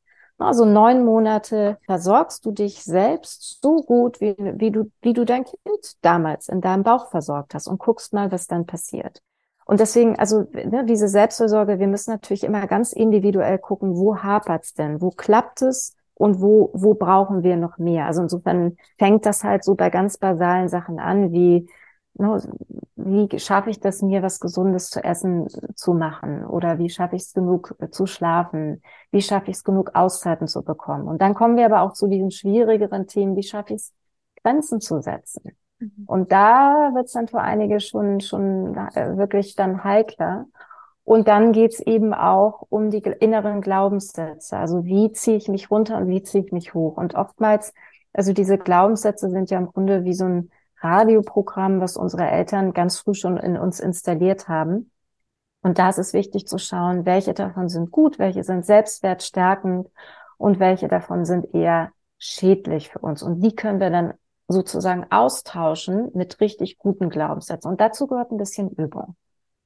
[SPEAKER 4] Also neun Monate versorgst du dich selbst so gut, wie, wie, du, wie du dein Kind damals in deinem Bauch versorgt hast und guckst mal, was dann passiert. Und deswegen, also ne, diese Selbstversorge, wir müssen natürlich immer ganz individuell gucken, wo hapert's denn, wo klappt es und wo, wo brauchen wir noch mehr. Also insofern fängt das halt so bei ganz basalen Sachen an, wie wie schaffe ich das, mir was Gesundes zu essen zu machen? Oder wie schaffe ich es genug äh, zu schlafen? Wie schaffe ich es genug Auszeiten zu bekommen? Und dann kommen wir aber auch zu diesen schwierigeren Themen, wie schaffe ich es, Grenzen zu setzen? Mhm. Und da wird es dann für einige schon, schon äh, wirklich dann heikler. Und dann geht's eben auch um die inneren Glaubenssätze. Also wie ziehe ich mich runter und wie ziehe ich mich hoch? Und oftmals, also diese Glaubenssätze sind ja im Grunde wie so ein Radioprogramm, was unsere Eltern ganz früh schon in uns installiert haben. Und da ist es wichtig zu schauen, welche davon sind gut, welche sind selbstwertstärkend und welche davon sind eher schädlich für uns. Und die können wir dann sozusagen austauschen mit richtig guten Glaubenssätzen. Und dazu gehört ein bisschen Übung.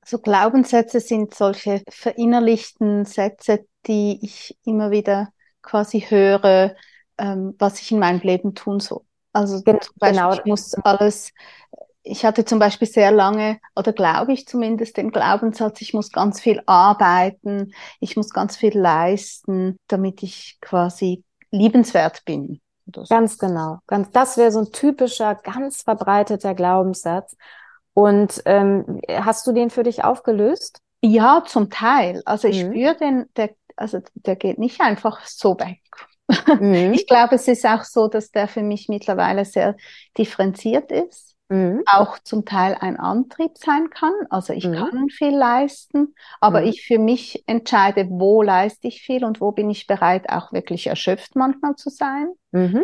[SPEAKER 1] So Glaubenssätze sind solche verinnerlichten Sätze, die ich immer wieder quasi höre, ähm, was ich in meinem Leben tun soll. Also Gen zum Beispiel, genau. ich muss alles, ich hatte zum Beispiel sehr lange, oder glaube ich zumindest, den Glaubenssatz, ich muss ganz viel arbeiten, ich muss ganz viel leisten, damit ich quasi liebenswert bin.
[SPEAKER 4] So. Ganz genau. Ganz, das wäre so ein typischer, ganz verbreiteter Glaubenssatz. Und ähm, hast du den für dich aufgelöst?
[SPEAKER 1] Ja, zum Teil. Also ich mhm. spüre den, der, also der geht nicht einfach so weg. Mhm. Ich glaube, es ist auch so, dass der für mich mittlerweile sehr differenziert ist. Mhm. Auch zum Teil ein Antrieb sein kann. Also ich mhm. kann viel leisten, aber mhm. ich für mich entscheide, wo leiste ich viel und wo bin ich bereit, auch wirklich erschöpft manchmal zu sein. Mhm.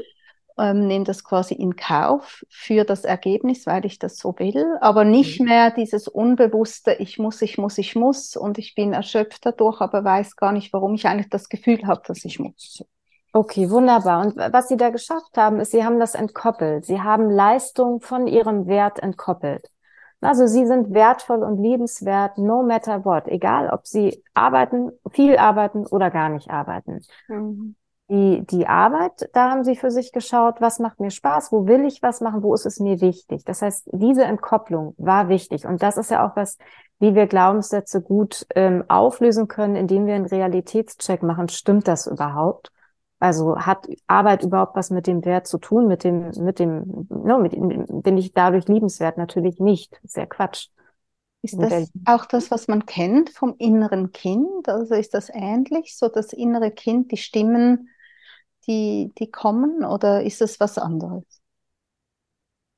[SPEAKER 1] Ähm, nehme das quasi in Kauf für das Ergebnis, weil ich das so will, aber nicht mhm. mehr dieses unbewusste, ich muss, ich muss, ich muss und ich bin erschöpft dadurch, aber weiß gar nicht, warum ich eigentlich das Gefühl habe, dass ich muss.
[SPEAKER 4] Okay, wunderbar. Und was Sie da geschafft haben, ist, Sie haben das entkoppelt. Sie haben Leistung von Ihrem Wert entkoppelt. Also Sie sind wertvoll und liebenswert, no matter what. Egal, ob Sie arbeiten, viel arbeiten oder gar nicht arbeiten. Mhm. Die, die Arbeit, da haben Sie für sich geschaut, was macht mir Spaß, wo will ich was machen, wo ist es mir wichtig. Das heißt, diese Entkopplung war wichtig. Und das ist ja auch was, wie wir Glaubenssätze gut ähm, auflösen können, indem wir einen Realitätscheck machen. Stimmt das überhaupt? Also hat Arbeit überhaupt was mit dem Wert zu tun, mit dem, mit dem, no, mit, bin ich dadurch liebenswert? Natürlich nicht. Sehr Quatsch.
[SPEAKER 1] Ist das auch das, was man kennt vom inneren Kind? Also ist das ähnlich, so das innere Kind, die Stimmen, die, die kommen, oder ist das was anderes?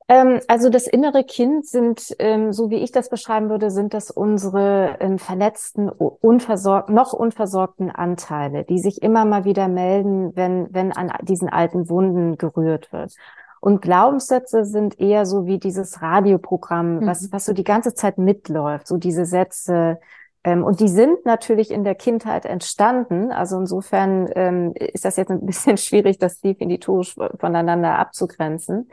[SPEAKER 4] Ähm, also das innere Kind sind, ähm, so wie ich das beschreiben würde, sind das unsere ähm, verletzten, unversorgt, noch unversorgten Anteile, die sich immer mal wieder melden, wenn, wenn an diesen alten Wunden gerührt wird. Und Glaubenssätze sind eher so wie dieses Radioprogramm, mhm. was, was so die ganze Zeit mitläuft, so diese Sätze, ähm, und die sind natürlich in der Kindheit entstanden. Also insofern ähm, ist das jetzt ein bisschen <laughs> schwierig, das definitorisch voneinander abzugrenzen.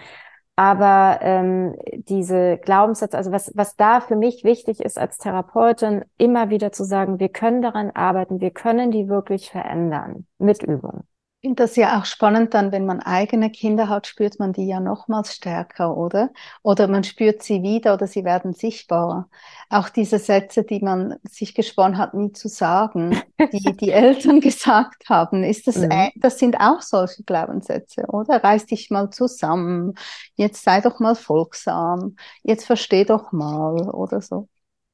[SPEAKER 4] Aber ähm, diese Glaubenssätze, also was, was da für mich wichtig ist als Therapeutin, immer wieder zu sagen, wir können daran arbeiten, wir können die wirklich verändern mit Übung
[SPEAKER 1] finde das ja auch spannend dann, wenn man eigene Kinder hat, spürt man die ja nochmals stärker, oder? Oder man spürt sie wieder oder sie werden sichtbarer. Auch diese Sätze, die man sich gesponnen hat, nie zu sagen, die <laughs> die Eltern gesagt haben, ist das, mhm. das sind auch solche Glaubenssätze, oder? Reiß dich mal zusammen, jetzt sei doch mal folgsam, jetzt versteh doch mal, oder so.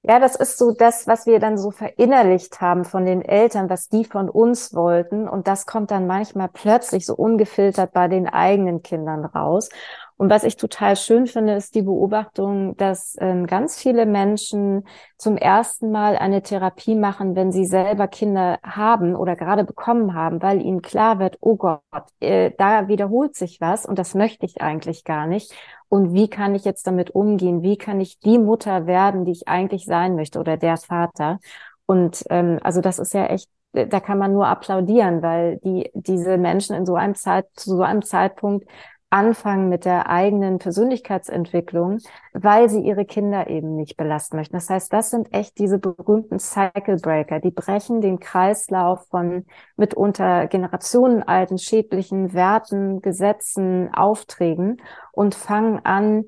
[SPEAKER 4] Ja, das ist so das, was wir dann so verinnerlicht haben von den Eltern, was die von uns wollten. Und das kommt dann manchmal plötzlich so ungefiltert bei den eigenen Kindern raus. Und was ich total schön finde, ist die Beobachtung, dass ähm, ganz viele Menschen zum ersten Mal eine Therapie machen, wenn sie selber Kinder haben oder gerade bekommen haben, weil ihnen klar wird, oh Gott, äh, da wiederholt sich was und das möchte ich eigentlich gar nicht. Und wie kann ich jetzt damit umgehen? Wie kann ich die Mutter werden, die ich eigentlich sein möchte oder der Vater? Und ähm, also das ist ja echt da kann man nur applaudieren, weil die, diese Menschen in so einem Zeit, zu so einem Zeitpunkt anfangen mit der eigenen Persönlichkeitsentwicklung, weil sie ihre Kinder eben nicht belasten möchten. Das heißt, das sind echt diese berühmten Cycle Breaker, die brechen den Kreislauf von mitunter generationenalten schädlichen Werten, Gesetzen, Aufträgen und fangen an,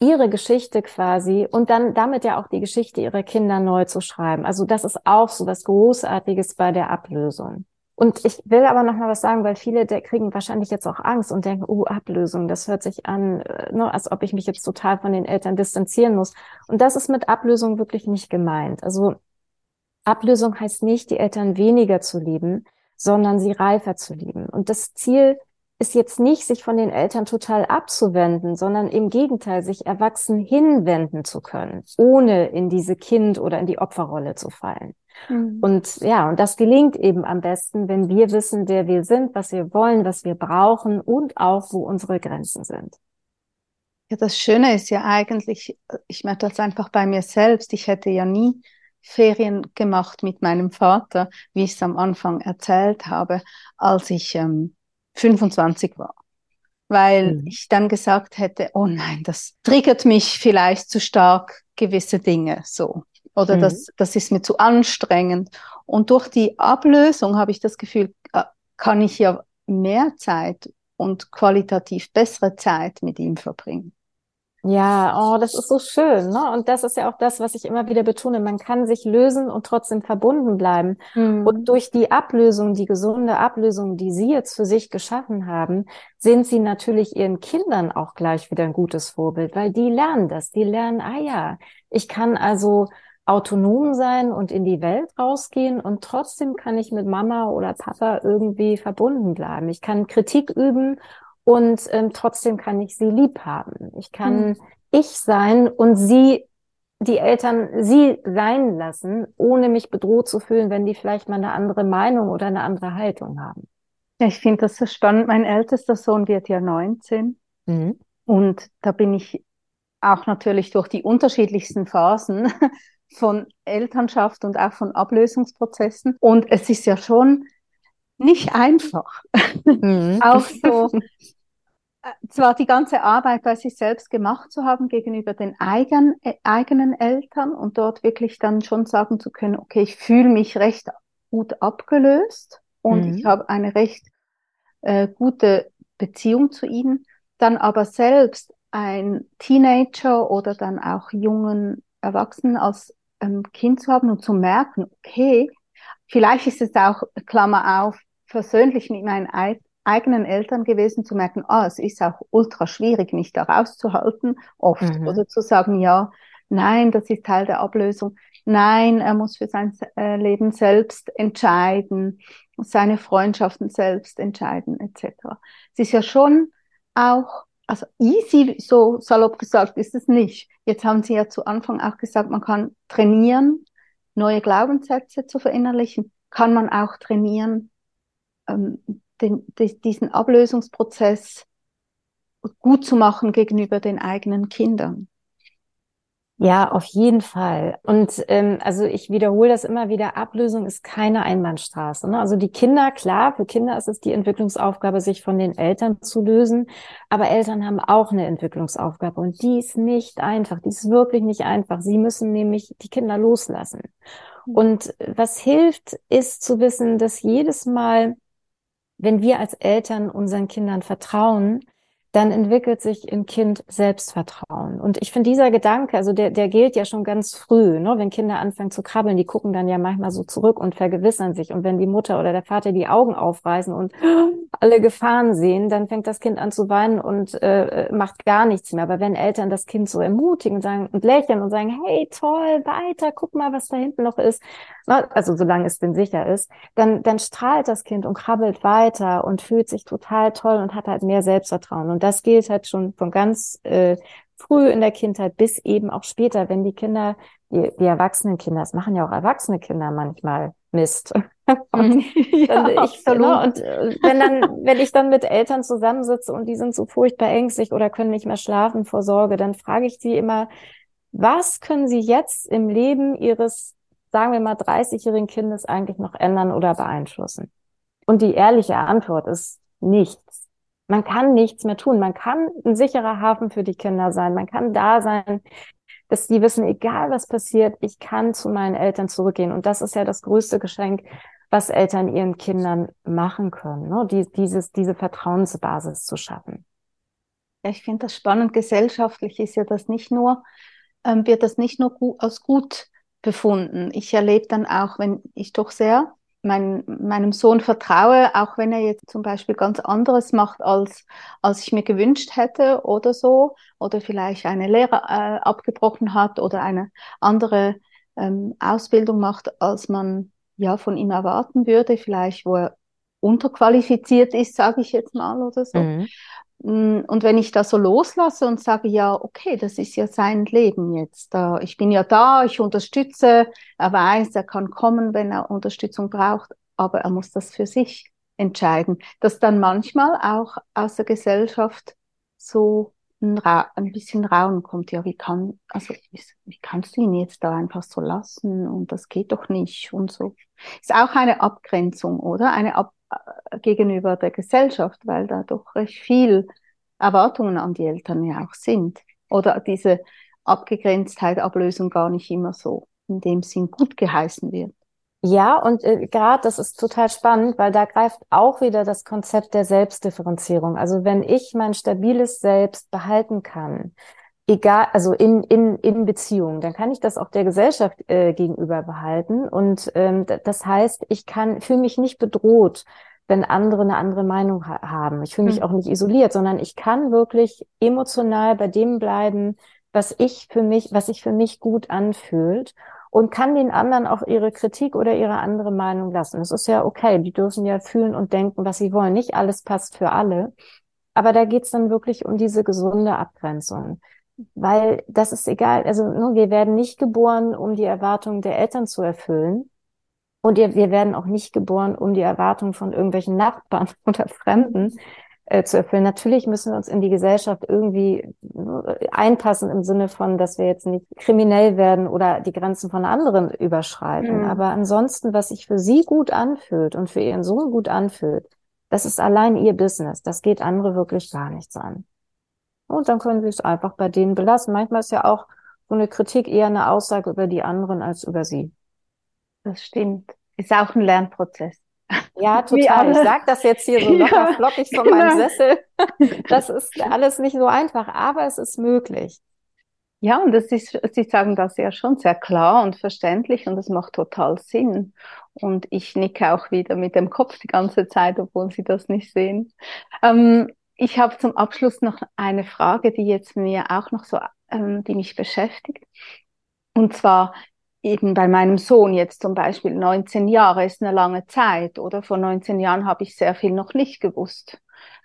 [SPEAKER 4] ihre Geschichte quasi und dann damit ja auch die Geschichte ihrer Kinder neu zu schreiben. Also das ist auch so was Großartiges bei der Ablösung. Und ich will aber noch mal was sagen, weil viele der kriegen wahrscheinlich jetzt auch Angst und denken, oh, Ablösung, das hört sich an, äh, ne, als ob ich mich jetzt total von den Eltern distanzieren muss. Und das ist mit Ablösung wirklich nicht gemeint. Also Ablösung heißt nicht, die Eltern weniger zu lieben, sondern sie reifer zu lieben. Und das Ziel ist jetzt nicht, sich von den Eltern total abzuwenden, sondern im Gegenteil, sich erwachsen hinwenden zu können, ohne in diese Kind- oder in die Opferrolle zu fallen. Mhm. Und ja, und das gelingt eben am besten, wenn wir wissen, wer wir sind, was wir wollen, was wir brauchen und auch, wo unsere Grenzen sind.
[SPEAKER 1] Ja, das Schöne ist ja eigentlich, ich merke das einfach bei mir selbst, ich hätte ja nie Ferien gemacht mit meinem Vater, wie ich es am Anfang erzählt habe, als ich ähm, 25 war. Weil mhm. ich dann gesagt hätte, oh nein, das triggert mich vielleicht zu stark gewisse Dinge so. Oder mhm. das, das ist mir zu anstrengend. Und durch die Ablösung habe ich das Gefühl, äh, kann ich ja mehr Zeit und qualitativ bessere Zeit mit ihm verbringen.
[SPEAKER 4] Ja, oh, das ist so schön, ne? Und das ist ja auch das, was ich immer wieder betone. Man kann sich lösen und trotzdem verbunden bleiben. Mhm. Und durch die Ablösung, die gesunde Ablösung, die Sie jetzt für sich geschaffen haben, sind Sie natürlich Ihren Kindern auch gleich wieder ein gutes Vorbild, weil die lernen das. Die lernen, ah ja, ich kann also autonom sein und in die Welt rausgehen und trotzdem kann ich mit Mama oder Papa irgendwie verbunden bleiben. Ich kann Kritik üben und ähm, trotzdem kann ich sie lieb haben. Ich kann mhm. ich sein und sie, die Eltern, sie sein lassen, ohne mich bedroht zu fühlen, wenn die vielleicht mal eine andere Meinung oder eine andere Haltung haben.
[SPEAKER 1] Ja, ich finde das so spannend. Mein ältester Sohn wird ja 19 mhm. und da bin ich auch natürlich durch die unterschiedlichsten Phasen von Elternschaft und auch von Ablösungsprozessen. Und es ist ja schon nicht einfach. Mhm. <laughs> auch so, äh, zwar die ganze Arbeit bei sich selbst gemacht zu haben gegenüber den eigen, äh, eigenen Eltern und dort wirklich dann schon sagen zu können, okay, ich fühle mich recht gut abgelöst und mhm. ich habe eine recht äh, gute Beziehung zu ihnen, dann aber selbst ein Teenager oder dann auch jungen Erwachsenen als ähm, Kind zu haben und zu merken, okay, vielleicht ist es auch, Klammer auf, versöhnlich mit meinen eigenen Eltern gewesen, zu merken, ah, es ist auch ultra schwierig, mich da rauszuhalten, oft, mhm. oder zu sagen, ja, nein, das ist Teil der Ablösung, nein, er muss für sein äh, Leben selbst entscheiden, seine Freundschaften selbst entscheiden, etc. Es ist ja schon auch also easy, so salopp gesagt, ist es nicht. Jetzt haben Sie ja zu Anfang auch gesagt, man kann trainieren, neue Glaubenssätze zu verinnerlichen. Kann man auch trainieren, ähm, den, den, diesen Ablösungsprozess gut zu machen gegenüber den eigenen Kindern?
[SPEAKER 4] Ja, auf jeden Fall. Und ähm, also ich wiederhole das immer wieder, Ablösung ist keine Einbahnstraße. Ne? Also die Kinder, klar, für Kinder ist es die Entwicklungsaufgabe, sich von den Eltern zu lösen. Aber Eltern haben auch eine Entwicklungsaufgabe und die ist nicht einfach, die ist wirklich nicht einfach. Sie müssen nämlich die Kinder loslassen. Mhm. Und was hilft, ist zu wissen, dass jedes Mal, wenn wir als Eltern unseren Kindern vertrauen, dann entwickelt sich im Kind Selbstvertrauen. Und ich finde dieser Gedanke, also der, der gilt ja schon ganz früh, ne? wenn Kinder anfangen zu krabbeln, die gucken dann ja manchmal so zurück und vergewissern sich. Und wenn die Mutter oder der Vater die Augen aufreißen und <gasps> alle Gefahren sehen, dann fängt das Kind an zu weinen und äh, macht gar nichts mehr. Aber wenn Eltern das Kind so ermutigen und sagen und lächeln und sagen, hey, toll, weiter, guck mal, was da hinten noch ist, ne? also solange es denn sicher ist, dann, dann strahlt das Kind und krabbelt weiter und fühlt sich total toll und hat halt mehr Selbstvertrauen. Und das gilt halt schon von ganz äh, früh in der Kindheit bis eben auch später, wenn die Kinder, die, die erwachsenen Kinder, das machen ja auch erwachsene Kinder manchmal Mist. <laughs> und <laughs> ja, ich, ne, und äh, wenn dann, wenn ich dann mit Eltern zusammensitze und die sind so furchtbar ängstlich oder können nicht mehr schlafen vor Sorge, dann frage ich sie immer, was können sie jetzt im Leben ihres, sagen wir mal, 30-jährigen Kindes eigentlich noch ändern oder beeinflussen? Und die ehrliche Antwort ist nichts. Man kann nichts mehr tun. Man kann ein sicherer Hafen für die Kinder sein. Man kann da sein, dass die wissen, egal was passiert, ich kann zu meinen Eltern zurückgehen. Und das ist ja das größte Geschenk, was Eltern ihren Kindern machen können, ne? Die, dieses, diese Vertrauensbasis zu schaffen.
[SPEAKER 1] Ja, ich finde das spannend. Gesellschaftlich ist ja das nicht nur, ähm, wird das nicht nur gut, als gut befunden. Ich erlebe dann auch, wenn ich doch sehr mein, meinem Sohn vertraue, auch wenn er jetzt zum Beispiel ganz anderes macht, als, als ich mir gewünscht hätte oder so, oder vielleicht eine Lehre äh, abgebrochen hat oder eine andere ähm, Ausbildung macht, als man ja von ihm erwarten würde, vielleicht wo er unterqualifiziert ist, sage ich jetzt mal oder so. Mhm. Mm, und wenn ich das so loslasse und sage, ja, okay, das ist ja sein Leben jetzt. Ich bin ja da, ich unterstütze, er weiß, er kann kommen, wenn er Unterstützung braucht, aber er muss das für sich entscheiden. Dass dann manchmal auch aus der Gesellschaft so ein, Ra ein bisschen Raum kommt, ja, wie kann, also, wie kannst du ihn jetzt da einfach so lassen und das geht doch nicht und so. Ist auch eine Abgrenzung, oder? Eine Ab äh, gegenüber der Gesellschaft, weil da doch recht viel Erwartungen an die Eltern ja auch sind. Oder diese Abgegrenztheit, Ablösung gar nicht immer so in dem Sinn gut geheißen wird.
[SPEAKER 4] Ja, und äh, gerade das ist total spannend, weil da greift auch wieder das Konzept der Selbstdifferenzierung. Also wenn ich mein stabiles Selbst behalten kann, egal, also in, in, in Beziehung, dann kann ich das auch der Gesellschaft äh, gegenüber behalten. Und ähm, das heißt, ich kann, fühle mich nicht bedroht, wenn andere eine andere Meinung ha haben. Ich fühle mich mhm. auch nicht isoliert, sondern ich kann wirklich emotional bei dem bleiben, was ich für mich, was sich für mich gut anfühlt und kann den anderen auch ihre Kritik oder ihre andere Meinung lassen. Das ist ja okay. Die dürfen ja fühlen und denken, was sie wollen. Nicht alles passt für alle. Aber da geht's dann wirklich um diese gesunde Abgrenzung. Weil das ist egal. Also nur, wir werden nicht geboren, um die Erwartungen der Eltern zu erfüllen. Und wir werden auch nicht geboren, um die Erwartungen von irgendwelchen Nachbarn <laughs> oder Fremden äh, zu erfüllen. Natürlich müssen wir uns in die Gesellschaft irgendwie äh, einpassen im Sinne von, dass wir jetzt nicht kriminell werden oder die Grenzen von anderen überschreiten. Mhm. Aber ansonsten, was sich für sie gut anfühlt und für ihren Sohn gut anfühlt, das ist allein ihr Business. Das geht andere wirklich gar nichts an. Und dann können sie es einfach bei denen belassen. Manchmal ist ja auch so eine Kritik eher eine Aussage über die anderen als über sie.
[SPEAKER 1] Das stimmt. Ist auch ein Lernprozess.
[SPEAKER 4] Ja, <laughs> total. Ich sag das jetzt hier so <laughs> locker ja, flockig von genau. meinem Sessel. <laughs> Das ist alles nicht so einfach, aber es ist möglich.
[SPEAKER 1] Ja, und das ist, Sie sagen das ja schon sehr klar und verständlich und es macht total Sinn. Und ich nicke auch wieder mit dem Kopf die ganze Zeit, obwohl Sie das nicht sehen. Ähm, ich habe zum Abschluss noch eine Frage, die jetzt mir auch noch so, ähm, die mich beschäftigt. Und zwar, eben bei meinem Sohn jetzt zum Beispiel 19 Jahre ist eine lange Zeit oder vor 19 Jahren habe ich sehr viel noch nicht gewusst.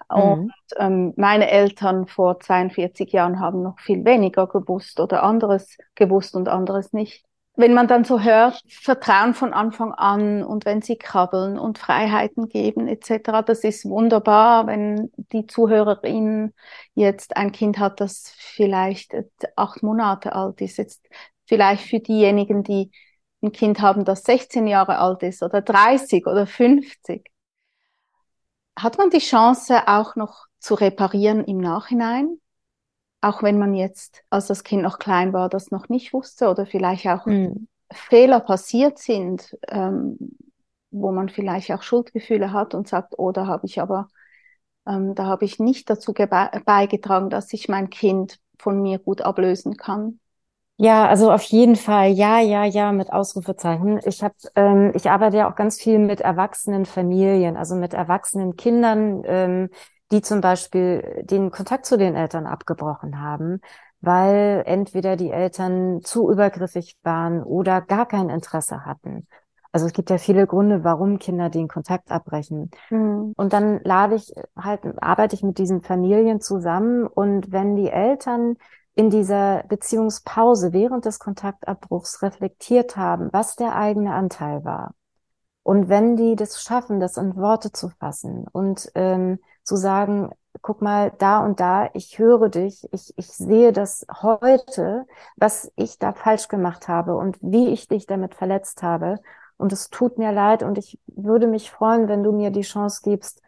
[SPEAKER 1] Mhm. Und ähm, meine Eltern vor 42 Jahren haben noch viel weniger gewusst oder anderes gewusst und anderes nicht. Wenn man dann so hört, Vertrauen von Anfang an und wenn sie krabbeln und Freiheiten geben etc., das ist wunderbar, wenn die Zuhörerin jetzt ein Kind hat, das vielleicht acht Monate alt ist. Jetzt vielleicht für diejenigen, die ein Kind haben, das 16 Jahre alt ist oder 30 oder 50. Hat man die Chance auch noch zu reparieren im Nachhinein? Auch wenn man jetzt, als das Kind noch klein war, das noch nicht wusste oder vielleicht auch mhm. Fehler passiert sind, ähm, wo man vielleicht auch Schuldgefühle hat und sagt, oh, da habe ich aber, ähm, da habe ich nicht dazu beigetragen, dass ich mein Kind von mir gut ablösen kann.
[SPEAKER 4] Ja, also auf jeden Fall, ja, ja, ja, mit Ausrufezeichen. Ich habe, ähm, ich arbeite ja auch ganz viel mit erwachsenen Familien, also mit erwachsenen Kindern, ähm, die zum Beispiel den Kontakt zu den Eltern abgebrochen haben, weil entweder die Eltern zu übergriffig waren oder gar kein Interesse hatten. Also es gibt ja viele Gründe, warum Kinder den Kontakt abbrechen. Mhm. Und dann lade ich halt, arbeite ich mit diesen Familien zusammen und wenn die Eltern in dieser Beziehungspause während des Kontaktabbruchs reflektiert haben, was der eigene Anteil war. Und wenn die das schaffen, das in Worte zu fassen und ähm, zu sagen, guck mal, da und da, ich höre dich, ich, ich sehe das heute, was ich da falsch gemacht habe und wie ich dich damit verletzt habe. Und es tut mir leid und ich würde mich freuen, wenn du mir die Chance gibst,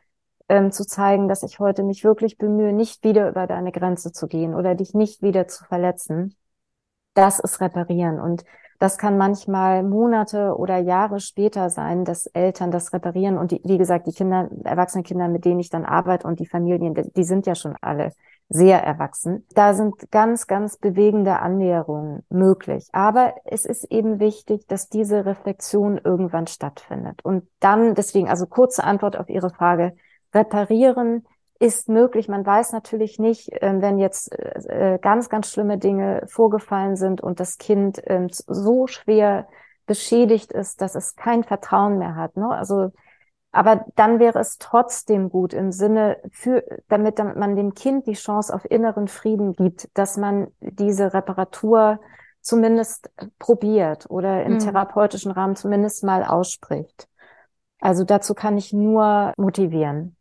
[SPEAKER 4] ähm, zu zeigen, dass ich heute mich wirklich bemühe, nicht wieder über deine Grenze zu gehen oder dich nicht wieder zu verletzen. Das ist reparieren. Und das kann manchmal Monate oder Jahre später sein, dass Eltern das reparieren. Und die, wie gesagt, die Kinder, erwachsene Kinder, mit denen ich dann arbeite und die Familien, die sind ja schon alle sehr erwachsen. Da sind ganz, ganz bewegende Annäherungen möglich. Aber es ist eben wichtig, dass diese Reflexion irgendwann stattfindet. Und dann, deswegen, also kurze Antwort auf Ihre Frage, reparieren ist möglich. Man weiß natürlich nicht, ähm, wenn jetzt äh, ganz, ganz schlimme Dinge vorgefallen sind und das Kind ähm, so schwer beschädigt ist, dass es kein Vertrauen mehr hat. Ne? Also, aber dann wäre es trotzdem gut im Sinne für, damit, damit man dem Kind die Chance auf inneren Frieden gibt, dass man diese Reparatur zumindest probiert oder im mhm. therapeutischen Rahmen zumindest mal ausspricht. Also dazu kann ich nur motivieren.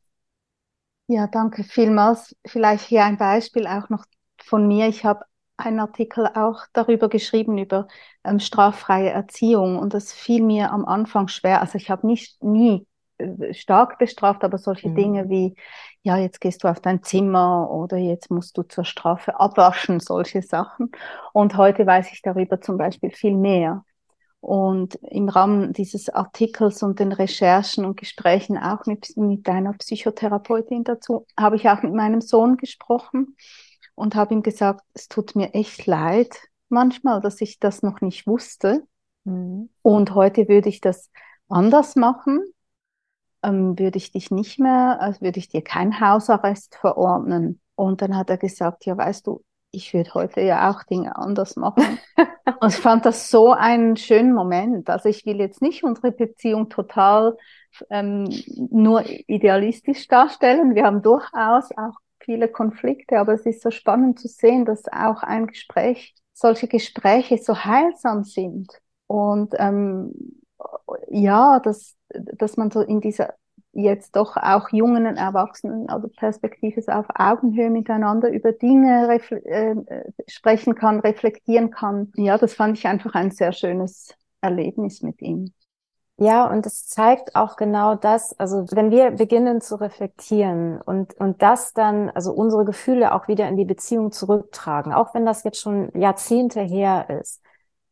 [SPEAKER 1] Ja, danke vielmals. Vielleicht hier ein Beispiel auch noch von mir. Ich habe einen Artikel auch darüber geschrieben, über ähm, straffreie Erziehung. Und das fiel mir am Anfang schwer. Also ich habe nicht nie äh, stark bestraft, aber solche mhm. Dinge wie, ja, jetzt gehst du auf dein Zimmer oder jetzt musst du zur Strafe abwaschen, solche Sachen. Und heute weiß ich darüber zum Beispiel viel mehr. Und im Rahmen dieses Artikels und den Recherchen und Gesprächen auch mit, mit deiner Psychotherapeutin dazu, habe ich auch mit meinem Sohn gesprochen und habe ihm gesagt, es tut mir echt leid manchmal, dass ich das noch nicht wusste. Mhm. Und heute würde ich das anders machen. Ähm, würde ich dich nicht mehr, also würde ich dir kein Hausarrest verordnen. Und dann hat er gesagt, ja, weißt du, ich würde heute ja auch Dinge anders machen. <laughs> und ich fand das so einen schönen Moment. Also ich will jetzt nicht unsere Beziehung total ähm, nur idealistisch darstellen. Wir haben durchaus auch viele Konflikte, aber es ist so spannend zu sehen, dass auch ein Gespräch, solche Gespräche so heilsam sind. Und ähm, ja, dass, dass man so in dieser jetzt doch auch jungen Erwachsenen oder Perspektive auf Augenhöhe miteinander über Dinge äh, sprechen kann, reflektieren kann. Ja, das fand ich einfach ein sehr schönes Erlebnis mit ihm.
[SPEAKER 4] Ja, und es zeigt auch genau das, also wenn wir beginnen zu reflektieren und, und das dann, also unsere Gefühle auch wieder in die Beziehung zurücktragen, auch wenn das jetzt schon Jahrzehnte her ist,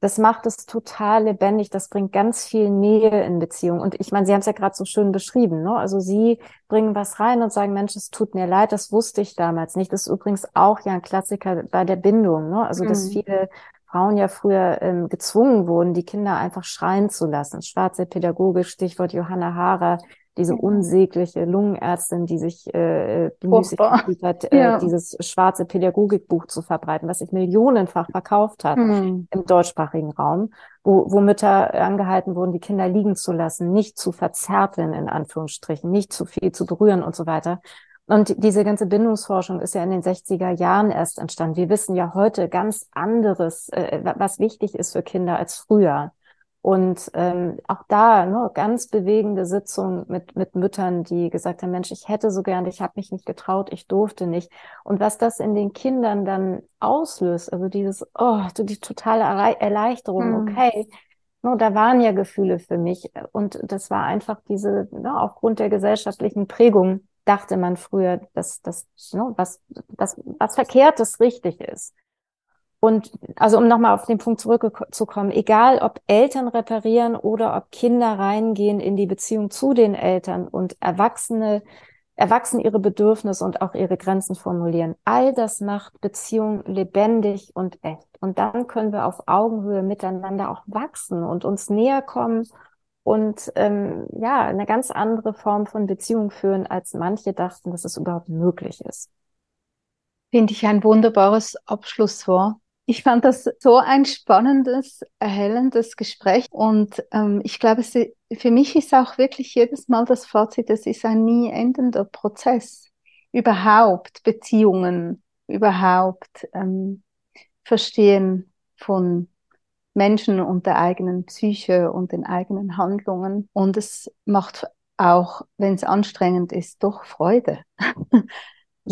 [SPEAKER 4] das macht es total lebendig, das bringt ganz viel Nähe in Beziehung. Und ich meine, Sie haben es ja gerade so schön beschrieben, ne? Also Sie bringen was rein und sagen, Mensch, es tut mir leid, das wusste ich damals nicht. Das ist übrigens auch ja ein Klassiker bei der Bindung, ne? Also, dass mhm. viele Frauen ja früher ähm, gezwungen wurden, die Kinder einfach schreien zu lassen. Schwarze Pädagogik, Stichwort Johanna Haarer, diese unsägliche Lungenärztin, die sich äh, bemüßigt hat, äh, ja. dieses schwarze Pädagogikbuch zu verbreiten, was sich millionenfach verkauft hat hm. im deutschsprachigen Raum, wo, wo Mütter angehalten wurden, die Kinder liegen zu lassen, nicht zu verzärteln, in Anführungsstrichen, nicht zu viel zu berühren und so weiter. Und diese ganze Bindungsforschung ist ja in den 60er Jahren erst entstanden. Wir wissen ja heute ganz anderes, äh, was wichtig ist für Kinder als früher. Und ähm, auch da ne, ganz bewegende Sitzungen mit, mit Müttern, die gesagt haben, Mensch, ich hätte so gern, ich habe mich nicht getraut, ich durfte nicht. Und was das in den Kindern dann auslöst, also dieses, oh, die totale Erleichterung, mhm. okay, no, da waren ja Gefühle für mich. Und das war einfach diese, ne, aufgrund der gesellschaftlichen Prägung, dachte man früher, dass das, ne, was, das, was Verkehrtes richtig ist. Und also um nochmal auf den Punkt zurückzukommen, egal ob Eltern reparieren oder ob Kinder reingehen in die Beziehung zu den Eltern und Erwachsene, Erwachsene ihre Bedürfnisse und auch ihre Grenzen formulieren, all das macht Beziehung lebendig und echt. Und dann können wir auf Augenhöhe miteinander auch wachsen und uns näher kommen und ähm, ja, eine ganz andere Form von Beziehung führen, als manche dachten, dass es überhaupt möglich ist.
[SPEAKER 1] Finde ich ein wunderbares Abschlusswort. Ich fand das so ein spannendes, erhellendes Gespräch und ähm, ich glaube, es, für mich ist auch wirklich jedes Mal das Fazit, es ist ein nie endender Prozess. Überhaupt Beziehungen, überhaupt ähm, Verstehen von Menschen und der eigenen Psyche und den eigenen Handlungen. Und es macht auch, wenn es anstrengend ist, doch Freude. <laughs>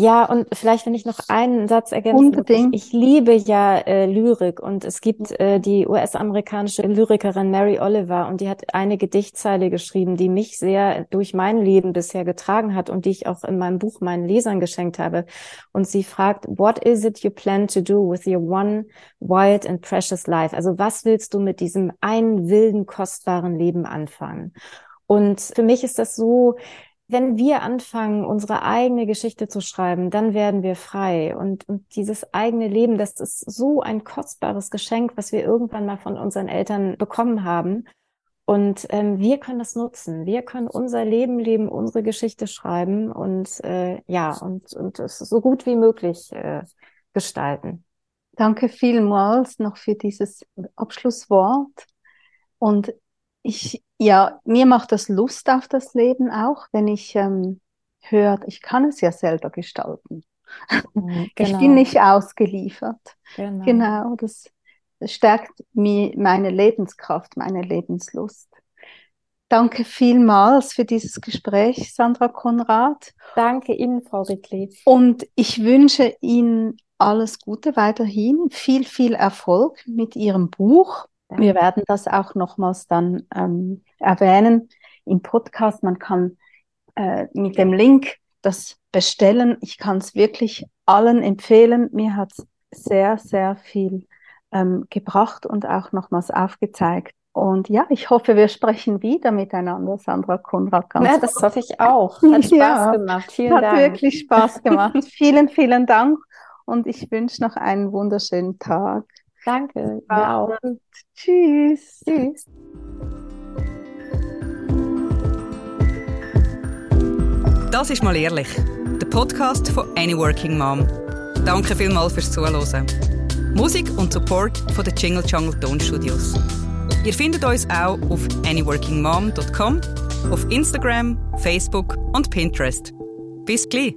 [SPEAKER 4] Ja, und vielleicht, wenn ich noch einen Satz ergänzen
[SPEAKER 1] Unbedingt.
[SPEAKER 4] Ich, ich liebe ja äh, Lyrik und es gibt äh, die US-amerikanische Lyrikerin Mary Oliver und die hat eine Gedichtzeile geschrieben, die mich sehr durch mein Leben bisher getragen hat und die ich auch in meinem Buch meinen Lesern geschenkt habe. Und sie fragt, what is it you plan to do with your one wild and precious life? Also was willst du mit diesem einen wilden, kostbaren Leben anfangen? Und für mich ist das so, wenn wir anfangen, unsere eigene Geschichte zu schreiben, dann werden wir frei. Und, und dieses eigene Leben, das ist so ein kostbares Geschenk, was wir irgendwann mal von unseren Eltern bekommen haben. Und ähm, wir können das nutzen. Wir können unser Leben leben, unsere Geschichte schreiben und äh, ja, und, und es so gut wie möglich äh, gestalten.
[SPEAKER 1] Danke vielmals noch für dieses Abschlusswort. Und ich, ja, mir macht das Lust auf das Leben auch, wenn ich ähm, höre, ich kann es ja selber gestalten. Genau. <laughs> Ich bin genau. nicht ausgeliefert. Genau, genau das, das stärkt mir meine Lebenskraft, meine Lebenslust. Danke vielmals für dieses Gespräch, Sandra Konrad.
[SPEAKER 4] Danke Ihnen, Frau Rickli.
[SPEAKER 1] Und ich wünsche Ihnen alles Gute weiterhin, viel, viel Erfolg mit Ihrem Buch wir werden das auch nochmals dann ähm, erwähnen im Podcast. Man kann äh, mit dem Link das bestellen. Ich kann es wirklich allen empfehlen. Mir hat es sehr, sehr viel ähm, gebracht und auch nochmals aufgezeigt, Und ja, ich hoffe, wir sprechen wieder miteinander, Sandra Konrad.
[SPEAKER 4] Ganz ja, das hoffe ich auch. <laughs> Hat Spaß ja, gemacht. Vielen
[SPEAKER 1] hat
[SPEAKER 4] Dank.
[SPEAKER 1] Hat wirklich Spaß gemacht. <laughs> vielen, vielen Dank. Und ich wünsche noch einen wunderschönen Tag.
[SPEAKER 4] Danke. Wow.
[SPEAKER 1] Tschüss.
[SPEAKER 4] Tschüss.
[SPEAKER 3] Das ist mal ehrlich. Der Podcast von Any Working Mom. Danke vielmals fürs Zuhören. Musik und Support von den Jingle Jungle Tonstudios. Ihr findet uns auch auf anyworkingmom.com, auf Instagram, Facebook und Pinterest. Bis gleich!